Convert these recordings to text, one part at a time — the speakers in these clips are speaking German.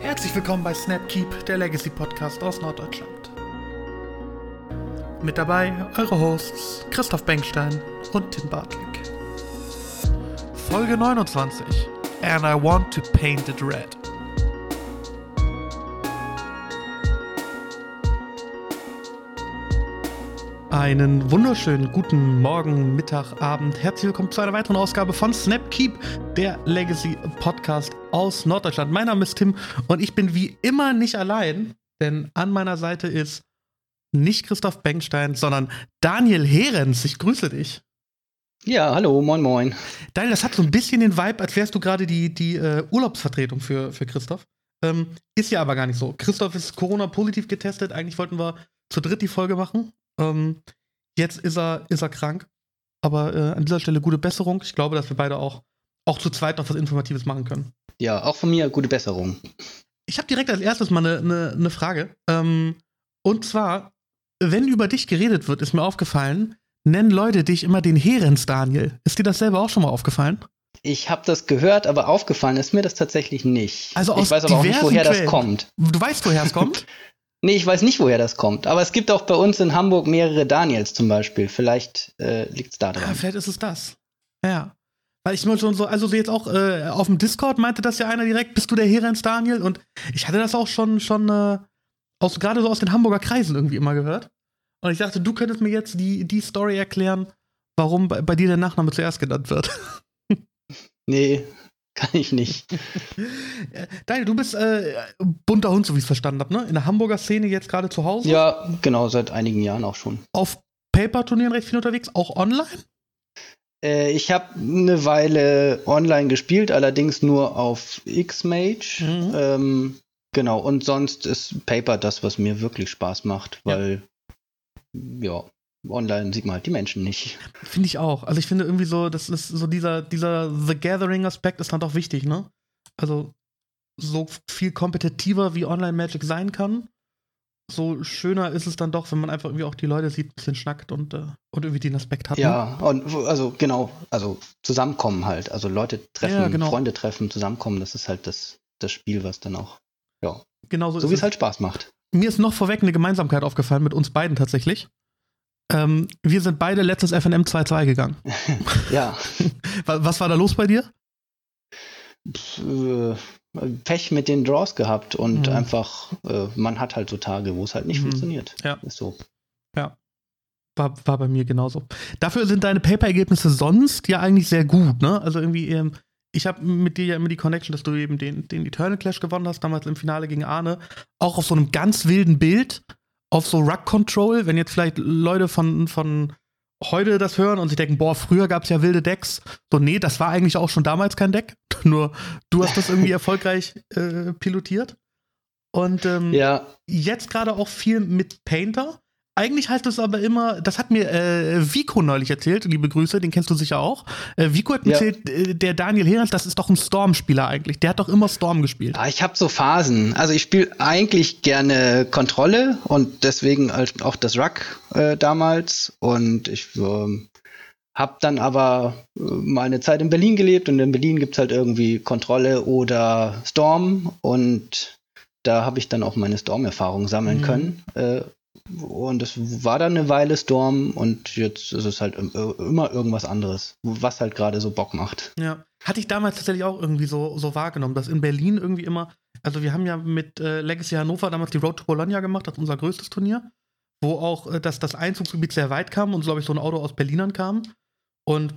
Herzlich willkommen bei Snapkeep, der Legacy Podcast aus Norddeutschland. Mit dabei eure Hosts Christoph Bengstein und Tim Bartlick. Folge 29 And I Want to Paint It Red. Einen wunderschönen guten Morgen, Mittag, Abend. Herzlich willkommen zu einer weiteren Ausgabe von Snapkeep, der Legacy Podcast aus Norddeutschland. Mein Name ist Tim und ich bin wie immer nicht allein, denn an meiner Seite ist nicht Christoph Bengstein, sondern Daniel Herens. Ich grüße dich. Ja, hallo, moin, moin. Daniel, das hat so ein bisschen den Vibe, als wärst du gerade die, die äh, Urlaubsvertretung für, für Christoph. Ähm, ist ja aber gar nicht so. Christoph ist Corona-positiv getestet. Eigentlich wollten wir zu dritt die Folge machen. Ähm, jetzt ist er, ist er krank. Aber äh, an dieser Stelle gute Besserung. Ich glaube, dass wir beide auch, auch zu zweit noch was Informatives machen können. Ja, auch von mir gute Besserung. Ich habe direkt als erstes mal eine ne, ne Frage. Ähm, und zwar, wenn über dich geredet wird, ist mir aufgefallen, nennen Leute dich immer den Herens Daniel. Ist dir das selber auch schon mal aufgefallen? Ich habe das gehört, aber aufgefallen ist mir das tatsächlich nicht. Also aus ich weiß aber auch nicht, woher Quellen. das kommt. Du weißt, woher es kommt? nee, ich weiß nicht, woher das kommt. Aber es gibt auch bei uns in Hamburg mehrere Daniels zum Beispiel. Vielleicht äh, liegt es da dran. Ja, vielleicht ist es das. Ja. Weil ich nur schon so, also jetzt auch äh, auf dem Discord meinte das ja einer direkt, bist du der Herens Daniel? Und ich hatte das auch schon, schon äh, aus, gerade so aus den Hamburger Kreisen irgendwie immer gehört. Und ich dachte, du könntest mir jetzt die, die Story erklären, warum bei, bei dir der Nachname zuerst genannt wird. nee, kann ich nicht. Daniel, du bist äh, bunter Hund, so wie ich es verstanden habe, ne? In der Hamburger Szene jetzt gerade zu Hause? Ja, genau, seit einigen Jahren auch schon. Auf Paper-Turnieren recht viel unterwegs, auch online? Äh, ich habe eine Weile online gespielt, allerdings nur auf X-Mage. Mhm. Ähm, genau, und sonst ist Paper das, was mir wirklich Spaß macht, weil ja, online sieht man halt die Menschen nicht. Finde ich auch. Also ich finde irgendwie so, das ist so dieser, dieser The Gathering-Aspekt ist dann doch wichtig, ne? Also so viel kompetitiver wie Online-Magic sein kann, so schöner ist es dann doch, wenn man einfach irgendwie auch die Leute sieht, ein bisschen schnackt und, äh, und irgendwie den Aspekt hat. Ja, ne? und also genau, also zusammenkommen halt. Also Leute treffen, ja, genau. Freunde treffen, zusammenkommen, das ist halt das, das Spiel, was dann auch, ja, genau so, so wie es halt Spaß macht. Mir ist noch vorweg eine Gemeinsamkeit aufgefallen mit uns beiden tatsächlich. Ähm, wir sind beide letztes FNM 2-2 gegangen. ja. Was war da los bei dir? Äh, Pech mit den Draws gehabt und mhm. einfach, äh, man hat halt so Tage, wo es halt nicht mhm. funktioniert. Ja. Ist so. Ja. War, war bei mir genauso. Dafür sind deine Paper-Ergebnisse sonst ja eigentlich sehr gut, ne? Also irgendwie, ähm, ich habe mit dir ja immer die Connection, dass du eben den, den Eternal Clash gewonnen hast, damals im Finale gegen Arne. Auch auf so einem ganz wilden Bild, auf so Rug Control, wenn jetzt vielleicht Leute von, von heute das hören und sich denken, boah, früher gab es ja wilde Decks. So, nee, das war eigentlich auch schon damals kein Deck. Nur du hast das irgendwie erfolgreich äh, pilotiert. Und ähm, ja. jetzt gerade auch viel mit Painter. Eigentlich heißt es aber immer, das hat mir äh, Vico neulich erzählt, liebe Grüße, den kennst du sicher auch. Äh, Vico hat mir ja. erzählt, äh, der Daniel Herens, das ist doch ein Storm-Spieler eigentlich. Der hat doch immer Storm gespielt. Ja, ich habe so Phasen. Also ich spiele eigentlich gerne Kontrolle und deswegen auch das Ruck äh, damals. Und ich ähm, habe dann aber äh, mal eine Zeit in Berlin gelebt und in Berlin gibt es halt irgendwie Kontrolle oder Storm und da habe ich dann auch meine Storm-Erfahrung sammeln mhm. können. Äh, und es war dann eine Weile Storm und jetzt ist es halt immer irgendwas anderes, was halt gerade so Bock macht. Ja. Hatte ich damals tatsächlich auch irgendwie so, so wahrgenommen, dass in Berlin irgendwie immer, also wir haben ja mit äh, Legacy Hannover damals die Road to Bologna gemacht, das ist unser größtes Turnier, wo auch äh, das, das Einzugsgebiet sehr weit kam und, glaube ich, so ein Auto aus Berlinern kam. Und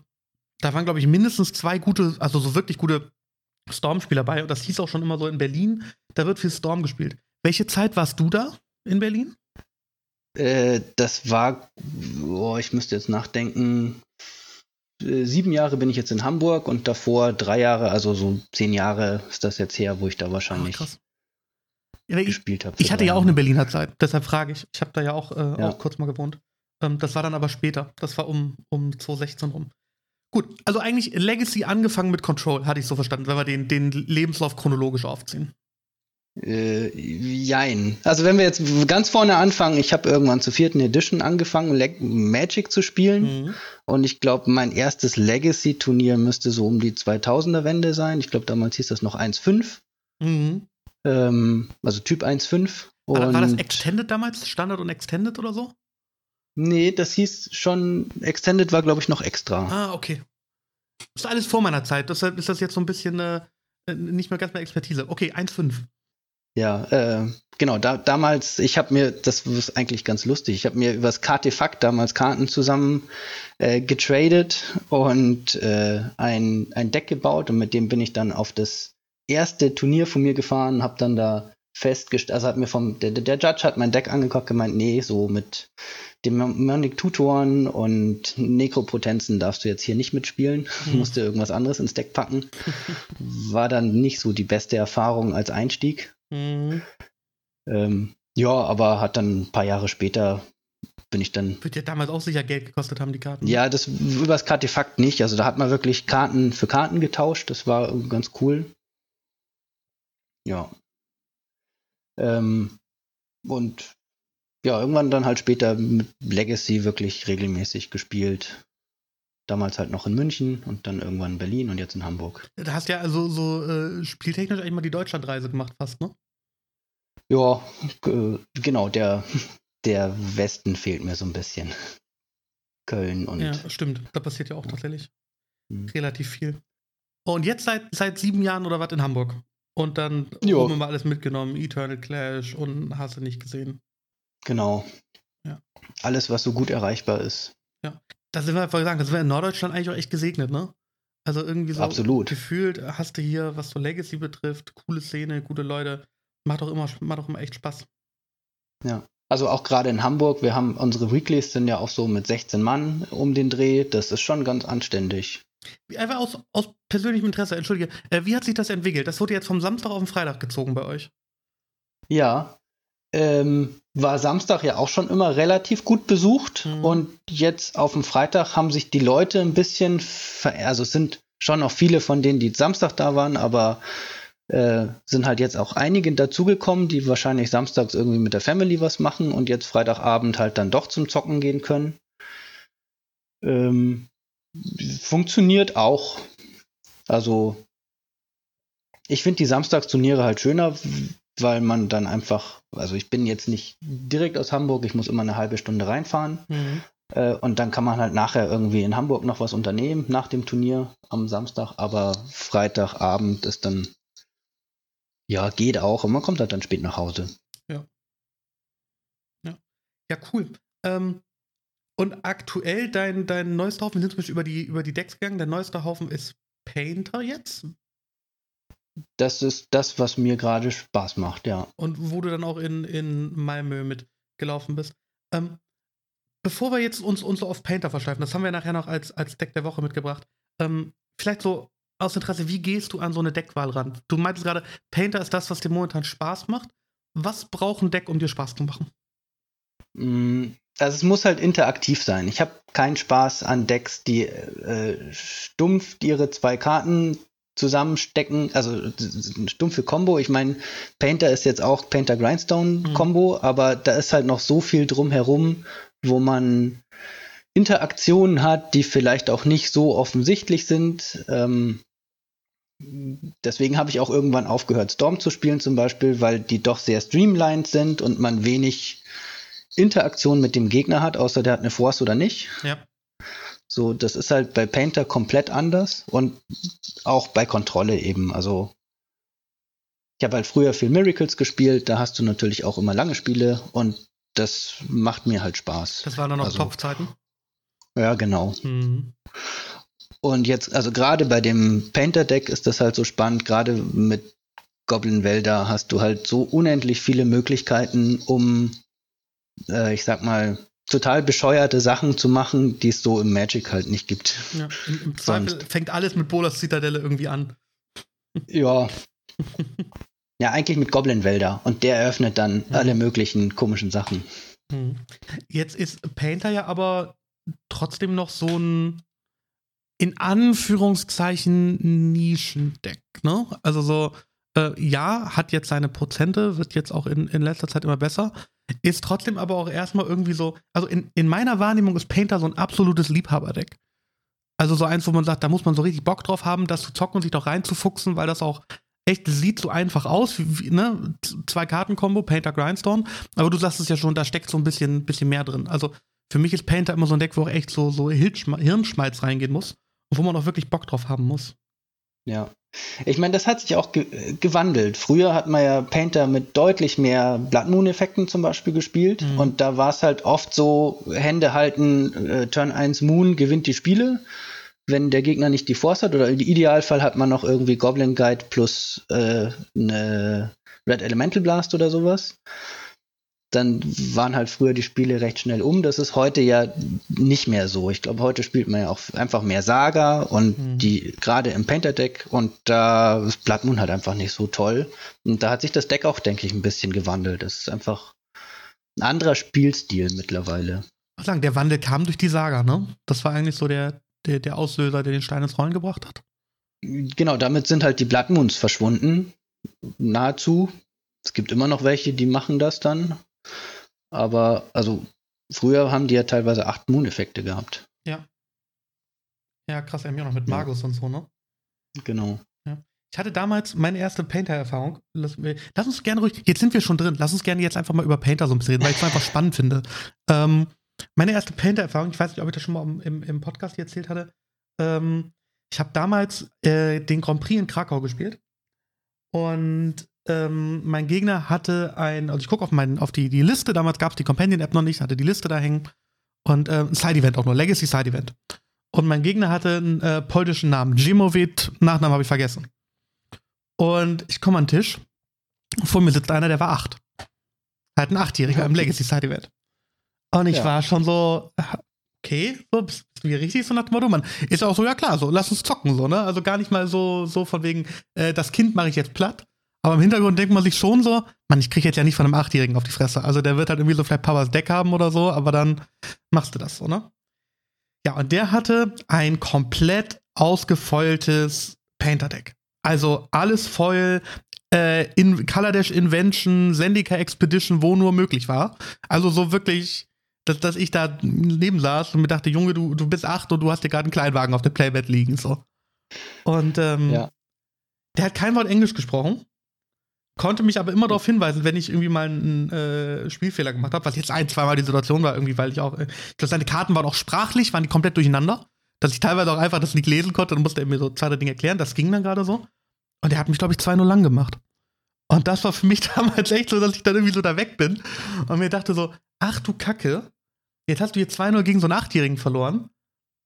da waren, glaube ich, mindestens zwei gute, also so wirklich gute Storm-Spieler bei. Und das hieß auch schon immer so in Berlin, da wird viel Storm gespielt. Welche Zeit warst du da in Berlin? Äh, das war, oh, ich müsste jetzt nachdenken, äh, sieben Jahre bin ich jetzt in Hamburg und davor drei Jahre, also so zehn Jahre ist das jetzt her, wo ich da wahrscheinlich Ach, ja, gespielt habe. Ich hatte ja auch eine Berliner Zeit, deshalb frage ich. Ich habe da ja auch, äh, ja. auch kurz mal gewohnt. Ähm, das war dann aber später. Das war um, um 2016 rum. Gut, also eigentlich Legacy angefangen mit Control, hatte ich so verstanden, wenn wir den, den Lebenslauf chronologisch aufziehen. Äh, jein. Also wenn wir jetzt ganz vorne anfangen, ich habe irgendwann zur vierten Edition angefangen, Le Magic zu spielen. Mhm. Und ich glaube, mein erstes Legacy-Turnier müsste so um die 2000er-Wende sein. Ich glaube, damals hieß das noch 1.5. Mhm. ähm, also Typ 1.5. War, war das Extended damals? Standard und Extended oder so? Nee, das hieß schon, Extended war, glaube ich, noch extra. Ah, okay. Das ist alles vor meiner Zeit, deshalb ist das jetzt so ein bisschen äh, nicht mehr ganz mehr Expertise. Okay, 1,5. Ja, äh, genau, da, damals, ich habe mir, das ist eigentlich ganz lustig, ich habe mir übers Kartefakt damals Karten zusammen äh, getradet und äh, ein, ein Deck gebaut und mit dem bin ich dann auf das erste Turnier von mir gefahren, habe dann da festgestellt, also hat mir vom, der, der Judge hat mein Deck angeguckt, gemeint, nee, so mit Demonic Tutoren und Nekropotenzen darfst du jetzt hier nicht mitspielen, mhm. musste irgendwas anderes ins Deck packen. War dann nicht so die beste Erfahrung als Einstieg. Mhm. Ähm, ja, aber hat dann ein paar Jahre später bin ich dann. Wird ja damals auch sicher Geld gekostet haben, die Karten. Ja, das übers Kartefakt nicht. Also da hat man wirklich Karten für Karten getauscht. Das war ganz cool. Ja. Ähm, und ja, irgendwann dann halt später mit Legacy wirklich regelmäßig gespielt. Damals halt noch in München und dann irgendwann in Berlin und jetzt in Hamburg. Da hast ja also so äh, spieltechnisch eigentlich mal die Deutschlandreise gemacht, fast, ne? Ja, äh, genau, der, der Westen fehlt mir so ein bisschen. Köln und. Ja, stimmt. Da passiert ja auch tatsächlich mhm. relativ viel. Und jetzt seit, seit sieben Jahren oder was in Hamburg. Und dann jo. haben wir mal alles mitgenommen, Eternal Clash und hast du nicht gesehen. Genau. Ja. Alles, was so gut erreichbar ist. Ja. Da sind wir vorher sagen, das wäre in Norddeutschland eigentlich auch echt gesegnet, ne? Also irgendwie so Absolut. gefühlt hast du hier, was so Legacy betrifft, coole Szene, gute Leute. Macht doch immer, macht doch immer echt Spaß. Ja. Also auch gerade in Hamburg, wir haben unsere Weeklies sind ja auch so mit 16 Mann um den Dreh. Das ist schon ganz anständig. Einfach aus, aus persönlichem Interesse, entschuldige, äh, wie hat sich das entwickelt? Das wurde jetzt vom Samstag auf den Freitag gezogen bei euch. Ja, ähm, war Samstag ja auch schon immer relativ gut besucht mhm. und jetzt auf dem Freitag haben sich die Leute ein bisschen, ver also es sind schon noch viele von denen, die Samstag da waren, aber äh, sind halt jetzt auch einige dazugekommen, die wahrscheinlich samstags irgendwie mit der Family was machen und jetzt Freitagabend halt dann doch zum Zocken gehen können. Ähm, funktioniert auch. Also ich finde die Samstagsturniere halt schöner, weil man dann einfach, also ich bin jetzt nicht direkt aus Hamburg, ich muss immer eine halbe Stunde reinfahren. Mhm. Äh, und dann kann man halt nachher irgendwie in Hamburg noch was unternehmen nach dem Turnier am Samstag, aber Freitagabend ist dann, ja, geht auch und man kommt halt dann spät nach Hause. Ja. Ja, ja cool. Ähm, und aktuell dein, dein neuester Haufen, wir sind zum Beispiel über die, über die Decks gegangen, der neueste Haufen ist Painter jetzt das ist das, was mir gerade Spaß macht, ja. Und wo du dann auch in, in Malmö mitgelaufen bist. Ähm, bevor wir jetzt uns, uns so auf Painter verschleifen, das haben wir nachher noch als, als Deck der Woche mitgebracht. Ähm, vielleicht so aus Interesse, wie gehst du an so eine Deckwahl ran? Du meintest gerade, Painter ist das, was dir momentan Spaß macht. Was braucht ein Deck, um dir Spaß zu machen? Mm, also es muss halt interaktiv sein. Ich habe keinen Spaß an Decks, die äh, stumpf ihre zwei Karten zusammenstecken, also eine stumpfe Combo. Ich meine, Painter ist jetzt auch Painter Grindstone Combo, mhm. aber da ist halt noch so viel drumherum, wo man Interaktionen hat, die vielleicht auch nicht so offensichtlich sind. Ähm, deswegen habe ich auch irgendwann aufgehört, Storm zu spielen zum Beispiel, weil die doch sehr streamlined sind und man wenig Interaktion mit dem Gegner hat, außer der hat eine Force oder nicht. Ja. So, das ist halt bei Painter komplett anders und auch bei Kontrolle eben. Also ich habe halt früher viel Miracles gespielt, da hast du natürlich auch immer lange Spiele und das macht mir halt Spaß. Das waren dann noch also, Topfzeiten? Ja, genau. Mhm. Und jetzt, also gerade bei dem Painter-Deck ist das halt so spannend, gerade mit Goblin Wälder hast du halt so unendlich viele Möglichkeiten, um, äh, ich sag mal, total bescheuerte Sachen zu machen, die es so im Magic halt nicht gibt. Ja, im, im Zweifel fängt alles mit Bolas Zitadelle irgendwie an. Ja. ja, eigentlich mit Goblin-Wälder. Und der eröffnet dann mhm. alle möglichen komischen Sachen. Mhm. Jetzt ist Painter ja aber trotzdem noch so ein in Anführungszeichen Nischendeck, ne? Also so, äh, ja, hat jetzt seine Prozente, wird jetzt auch in, in letzter Zeit immer besser, ist trotzdem aber auch erstmal irgendwie so, also in, in meiner Wahrnehmung ist Painter so ein absolutes Liebhaberdeck. Also so eins, wo man sagt, da muss man so richtig Bock drauf haben, das zu zocken und sich doch reinzufuchsen, weil das auch echt, sieht so einfach aus, wie, ne? Zwei Karten-Kombo, Painter Grindstone. Aber du sagst es ja schon, da steckt so ein bisschen, bisschen mehr drin. Also für mich ist Painter immer so ein Deck, wo auch echt so, so Hirnschmalz reingehen muss und wo man auch wirklich Bock drauf haben muss. Ja. Ich meine, das hat sich auch ge gewandelt. Früher hat man ja Painter mit deutlich mehr Blood Moon Effekten zum Beispiel gespielt. Mhm. Und da war es halt oft so, Hände halten, äh, Turn 1 Moon gewinnt die Spiele. Wenn der Gegner nicht die Force hat, oder im Idealfall hat man noch irgendwie Goblin Guide plus äh, eine Red Elemental Blast oder sowas dann waren halt früher die Spiele recht schnell um. Das ist heute ja nicht mehr so. Ich glaube, heute spielt man ja auch einfach mehr Saga und mhm. die gerade im Painter Deck und da ist Blood Moon halt einfach nicht so toll. Und da hat sich das Deck auch, denke ich, ein bisschen gewandelt. Das ist einfach ein anderer Spielstil mittlerweile. Ich sagen, der Wandel kam durch die Saga, ne? Das war eigentlich so der, der, der Auslöser, der den Stein ins Rollen gebracht hat. Genau, damit sind halt die Blood Moons verschwunden. Nahezu. Es gibt immer noch welche, die machen das dann, aber, also, früher haben die ja teilweise acht Moon-Effekte gehabt. Ja. Ja, krass, irgendwie auch noch mit Magus ja. und so, ne? Genau. Ja. Ich hatte damals meine erste Painter-Erfahrung. Lass, lass, uns gerne ruhig, jetzt sind wir schon drin, lass uns gerne jetzt einfach mal über Painter so ein bisschen reden, weil ich es einfach spannend finde. Ähm, meine erste Painter-Erfahrung, ich weiß nicht, ob ich das schon mal im, im Podcast erzählt hatte. Ähm, ich habe damals äh, den Grand Prix in Krakau gespielt. Und ähm, mein Gegner hatte ein, also ich gucke auf, auf die, die Liste, damals gab es die Companion-App noch nicht, hatte die Liste da hängen. Und äh, ein Side-Event auch nur, Legacy Side-Event. Und mein Gegner hatte einen äh, polnischen Namen, Jimowit, Nachnamen habe ich vergessen. Und ich komme an den Tisch, vor mir sitzt einer, der war acht. Halt ein Achtjähriger im Legacy Side-Event. Und ich ja. war schon so, okay, so, bist du hier richtig so nach dem Motto, man ist auch so, ja klar, so, lass uns zocken, so, ne? Also gar nicht mal so, so von wegen, äh, das Kind mache ich jetzt platt, aber im Hintergrund denkt man sich schon so, man, ich kriege jetzt ja nicht von einem Achtjährigen auf die Fresse. Also der wird halt irgendwie so vielleicht Powers Deck haben oder so, aber dann machst du das so, ne? Ja, und der hatte ein komplett ausgefeultes Painter-Deck. Also alles Foil, äh, in Color Dash Invention, Zendika Expedition, wo nur möglich war. Also so wirklich, dass, dass ich da neben saß und mir dachte, Junge, du, du bist acht und du hast dir gerade einen Kleinwagen auf dem Playbed liegen. So. Und ähm, ja. der hat kein Wort Englisch gesprochen konnte mich aber immer darauf hinweisen, wenn ich irgendwie mal einen äh, Spielfehler gemacht habe, was jetzt ein, zweimal die Situation war, irgendwie, weil ich auch, äh, ich glaube, seine Karten waren auch sprachlich, waren die komplett durcheinander, dass ich teilweise auch einfach das nicht lesen konnte, dann musste er mir so zwei, drei Dinge erklären, das ging dann gerade so. Und er hat mich, glaube ich, zwei nur lang gemacht. Und das war für mich damals echt so, dass ich dann irgendwie so da weg bin und mir dachte so, ach du Kacke, jetzt hast du hier 2-0 gegen so einen Achtjährigen verloren.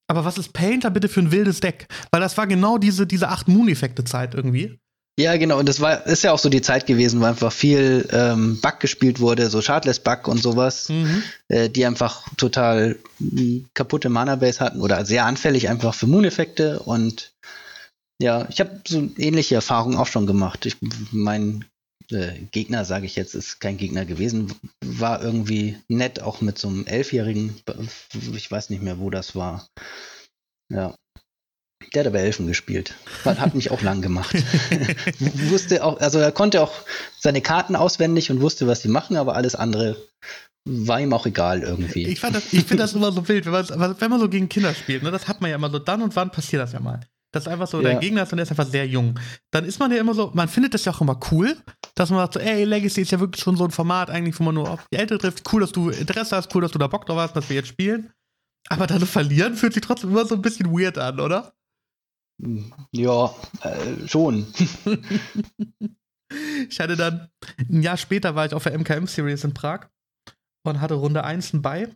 Aber was ist Painter bitte für ein wildes Deck? Weil das war genau diese, diese acht Moon-Effekte-Zeit irgendwie. Ja, genau. Und das war, ist ja auch so die Zeit gewesen, wo einfach viel ähm, Bug gespielt wurde, so Shardless Bug und sowas, mhm. äh, die einfach total mh, kaputte Mana-Base hatten oder sehr anfällig einfach für Moon-Effekte. Und ja, ich habe so ähnliche Erfahrungen auch schon gemacht. Ich, mein äh, Gegner, sage ich jetzt, ist kein Gegner gewesen, war irgendwie nett, auch mit so einem Elfjährigen. Ich weiß nicht mehr, wo das war. Ja. Der hat aber Elfen gespielt. Hat mich auch lang gemacht. wusste auch, also er konnte auch seine Karten auswendig und wusste, was sie machen, aber alles andere war ihm auch egal irgendwie. Ich, ich finde das immer so wild, wenn man, wenn man so gegen Kinder spielt, ne, das hat man ja immer so, dann und wann passiert das ja mal. Das ist einfach so, ja. dein Gegner ist und der ist einfach sehr jung. Dann ist man ja immer so, man findet das ja auch immer cool, dass man sagt so, ey, Legacy ist ja wirklich schon so ein Format eigentlich, wo man nur auf die Ältere trifft. Cool, dass du Interesse hast, cool, dass du da Bock drauf hast, dass wir jetzt spielen. Aber dann verlieren fühlt sich trotzdem immer so ein bisschen weird an, oder? Ja, äh, schon. ich hatte dann, ein Jahr später war ich auf der MKM-Series in Prag und hatte Runde 1 bei.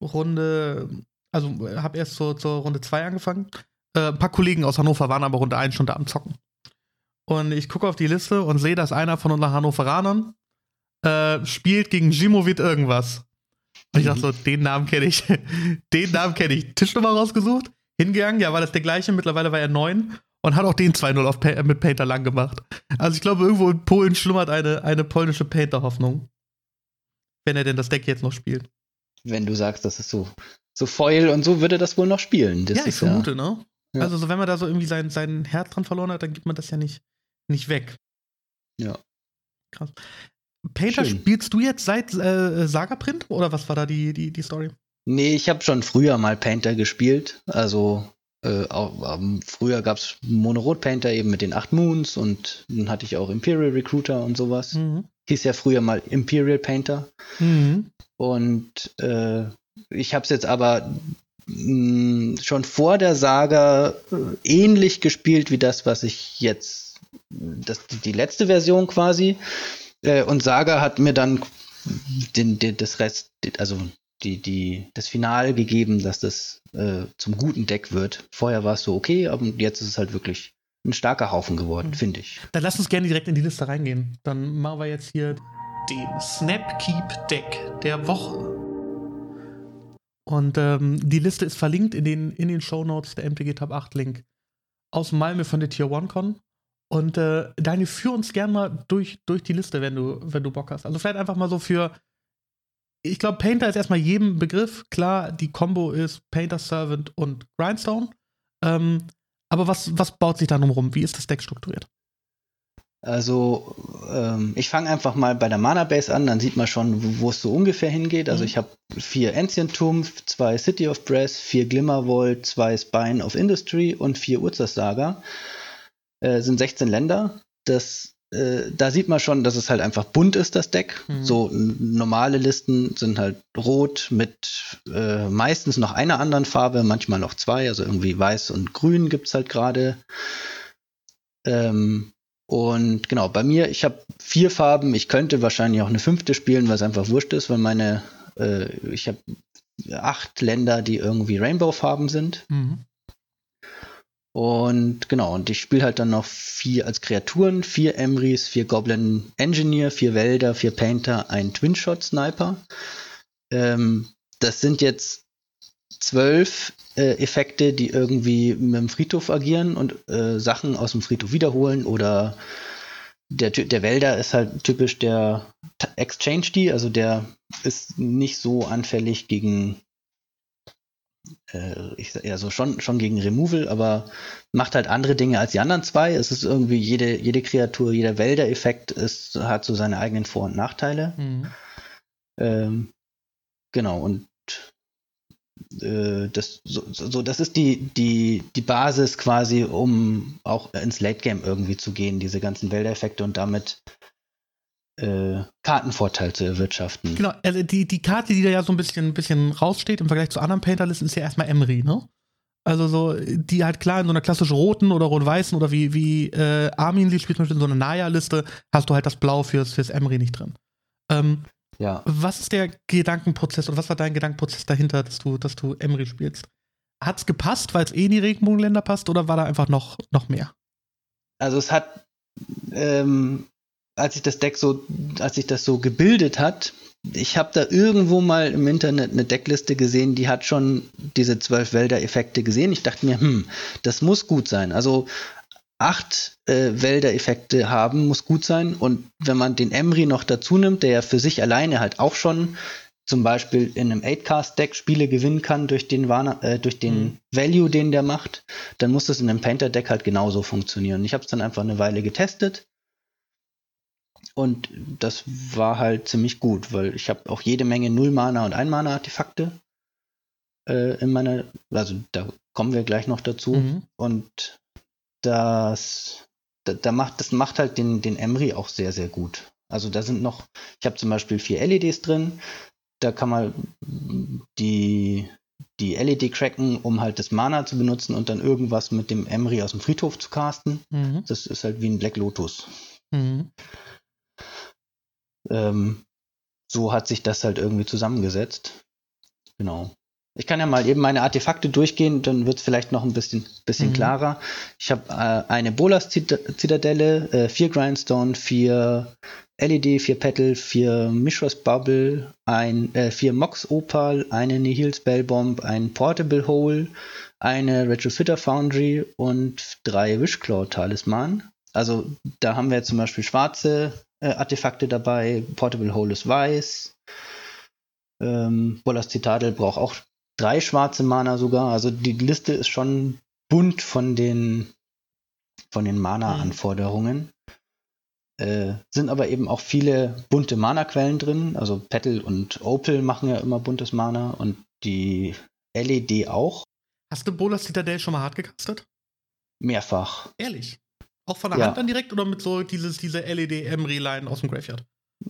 Runde, also habe erst so, zur Runde 2 angefangen. Äh, ein paar Kollegen aus Hannover waren aber Runde 1 schon da am Zocken. Und ich gucke auf die Liste und sehe, dass einer von unseren Hannoveranern äh, spielt gegen Jimovic irgendwas. Und ich dachte so, den Namen kenne ich. den Namen kenne ich. Tischnummer rausgesucht, hingegangen, ja, war das der gleiche, mittlerweile war er neun und hat auch den 2-0 pa mit Painter lang gemacht. Also ich glaube, irgendwo in Polen schlummert eine, eine polnische Painter-Hoffnung. Wenn er denn das Deck jetzt noch spielt. Wenn du sagst, das ist so, so Foil und so, würde das wohl noch spielen. Das ja, ich vermute, ja, ne? Ja. Also so, wenn man da so irgendwie sein, sein Herz dran verloren hat, dann gibt man das ja nicht, nicht weg. Ja. Krass. Painter Schön. spielst du jetzt seit äh, Saga-Print oder was war da die, die, die Story? Nee, ich habe schon früher mal Painter gespielt. Also Äh, auch, ähm, früher gab es Mono-Rot-Painter eben mit den acht Moons und dann hatte ich auch Imperial Recruiter und sowas. Mhm. Hieß ja früher mal Imperial Painter. Mhm. Und äh, ich habe es jetzt aber mh, mm, schon vor der Saga äh, ähnlich gespielt wie das, was ich jetzt, das, die letzte Version quasi. Äh, und Saga hat mir dann den, den, das Rest, also die, die, das Final gegeben, dass das äh, zum guten Deck wird. Vorher war es so okay, aber jetzt ist es halt wirklich ein starker Haufen geworden, mhm. finde ich. Dann lass uns gerne direkt in die Liste reingehen. Dann machen wir jetzt hier den Snapkeep Deck der Woche. Und ähm, die Liste ist verlinkt in den, in den Show Notes der MTG Top 8 Link aus Malmö von der Tier 1 Con. Und äh, Daniel, führ uns gerne mal durch, durch die Liste, wenn du, wenn du Bock hast. Also vielleicht einfach mal so für. Ich glaube, Painter ist erstmal jedem Begriff. Klar, die Combo ist Painter Servant und Grindstone. Ähm, aber was, was baut sich da drum rum? Wie ist das Deck strukturiert? Also, ähm, ich fange einfach mal bei der Mana Base an, dann sieht man schon, wo es so ungefähr hingeht. Also, mhm. ich habe vier Ancient Tomb, zwei City of Brass, vier Glimmervolt, zwei Spine of Industry und vier Urzas Saga. Äh, sind 16 Länder. Das, äh, da sieht man schon, dass es halt einfach bunt ist, das Deck. Mhm. So normale Listen sind halt rot mit äh, meistens noch einer anderen Farbe, manchmal noch zwei, also irgendwie weiß und grün gibt es halt gerade. Ähm, und genau, bei mir, ich habe vier Farben. Ich könnte wahrscheinlich auch eine fünfte spielen, weil es einfach wurscht ist, weil meine, äh, ich habe acht Länder, die irgendwie Rainbow-Farben sind. Mhm. Und genau, und ich spiele halt dann noch vier als Kreaturen, vier Emrys, vier Goblin Engineer, vier Wälder, vier Painter, ein Twin-Shot Sniper. Ähm, das sind jetzt zwölf äh, Effekte, die irgendwie mit dem Friedhof agieren und äh, Sachen aus dem Friedhof wiederholen oder der, der Wälder ist halt typisch der Exchange D, also der ist nicht so anfällig gegen äh, ich ja so schon, schon gegen Removal, aber macht halt andere Dinge als die anderen zwei. Es ist irgendwie jede, jede Kreatur, jeder Wälder-Effekt ist, hat so seine eigenen Vor- und Nachteile. Mhm. Ähm, genau, und äh, das, so, so, das ist die, die, die Basis quasi, um auch ins Late Game irgendwie zu gehen, diese ganzen Wälder-Effekte und damit äh, Kartenvorteil zu erwirtschaften. Genau, also die, die Karte, die da ja so ein bisschen, ein bisschen raussteht im Vergleich zu anderen Painterlisten, ist ja erstmal Emery, ne? Also so, die halt klar in so einer klassischen roten oder rot-weißen oder wie, wie äh, Armin sie spielt, zum Beispiel in so einer Naya-Liste, hast du halt das Blau fürs, fürs Emery nicht drin. Ähm, ja. Was ist der Gedankenprozess oder was war dein Gedankenprozess dahinter, dass du, dass du Emery spielst? Hat es gepasst, weil es eh in die Regenbogenländer passt oder war da einfach noch, noch mehr? Also es hat ähm, als sich das Deck so, als sich das so gebildet hat, ich habe da irgendwo mal im Internet eine Deckliste gesehen, die hat schon diese zwölf Wälder-Effekte gesehen. Ich dachte mir, hm, das muss gut sein. Also acht äh, Wälder-Effekte haben, muss gut sein. Und wenn man den Emry noch dazu nimmt, der ja für sich alleine halt auch schon zum Beispiel in einem 8-Cast-Deck Spiele gewinnen kann durch den, Warner, äh, durch den mhm. Value, den der macht, dann muss das in einem Painter-Deck halt genauso funktionieren. Ich habe es dann einfach eine Weile getestet und das war halt ziemlich gut, weil ich habe auch jede Menge Null-Mana und Ein-Mana-Artefakte äh, in meiner, also da kommen wir gleich noch dazu. Mhm. Und das, da, da, macht, das macht halt den, den Emry auch sehr, sehr gut. Also da sind noch, ich habe zum Beispiel vier LEDs drin, da kann man die, die LED cracken, um halt das Mana zu benutzen und dann irgendwas mit dem Emry aus dem Friedhof zu casten. Mhm. Das ist halt wie ein Black Lotus. Mhm ähm, so hat sich das halt irgendwie zusammengesetzt. Genau. Ich kann ja mal eben meine Artefakte durchgehen, dann wird es vielleicht noch ein bisschen, bisschen mhm. klarer. Ich habe äh, eine Bolas-Zitadelle, äh, vier Grindstone, vier LED, vier Petal, vier Mishras Bubble, ein, äh, vier Mox Opal, eine Nihil Spellbomb, ein Portable Hole, eine Retrofitter Foundry und drei Wishclaw Talisman. Also da haben wir zum Beispiel schwarze äh, Artefakte dabei. Portable Hole ist weiß. Ähm, Bolas Citadel braucht auch drei schwarze Mana sogar. Also die Liste ist schon bunt von den, von den Mana-Anforderungen. Äh, sind aber eben auch viele bunte Mana-Quellen drin. Also Petal und Opal machen ja immer buntes Mana und die LED auch. Hast du Bolas Citadel schon mal hart gecastet? Mehrfach. Ehrlich? Auch von der ja. Hand dann direkt oder mit so dieses, diese LED-Emery-Line aus dem Graveyard?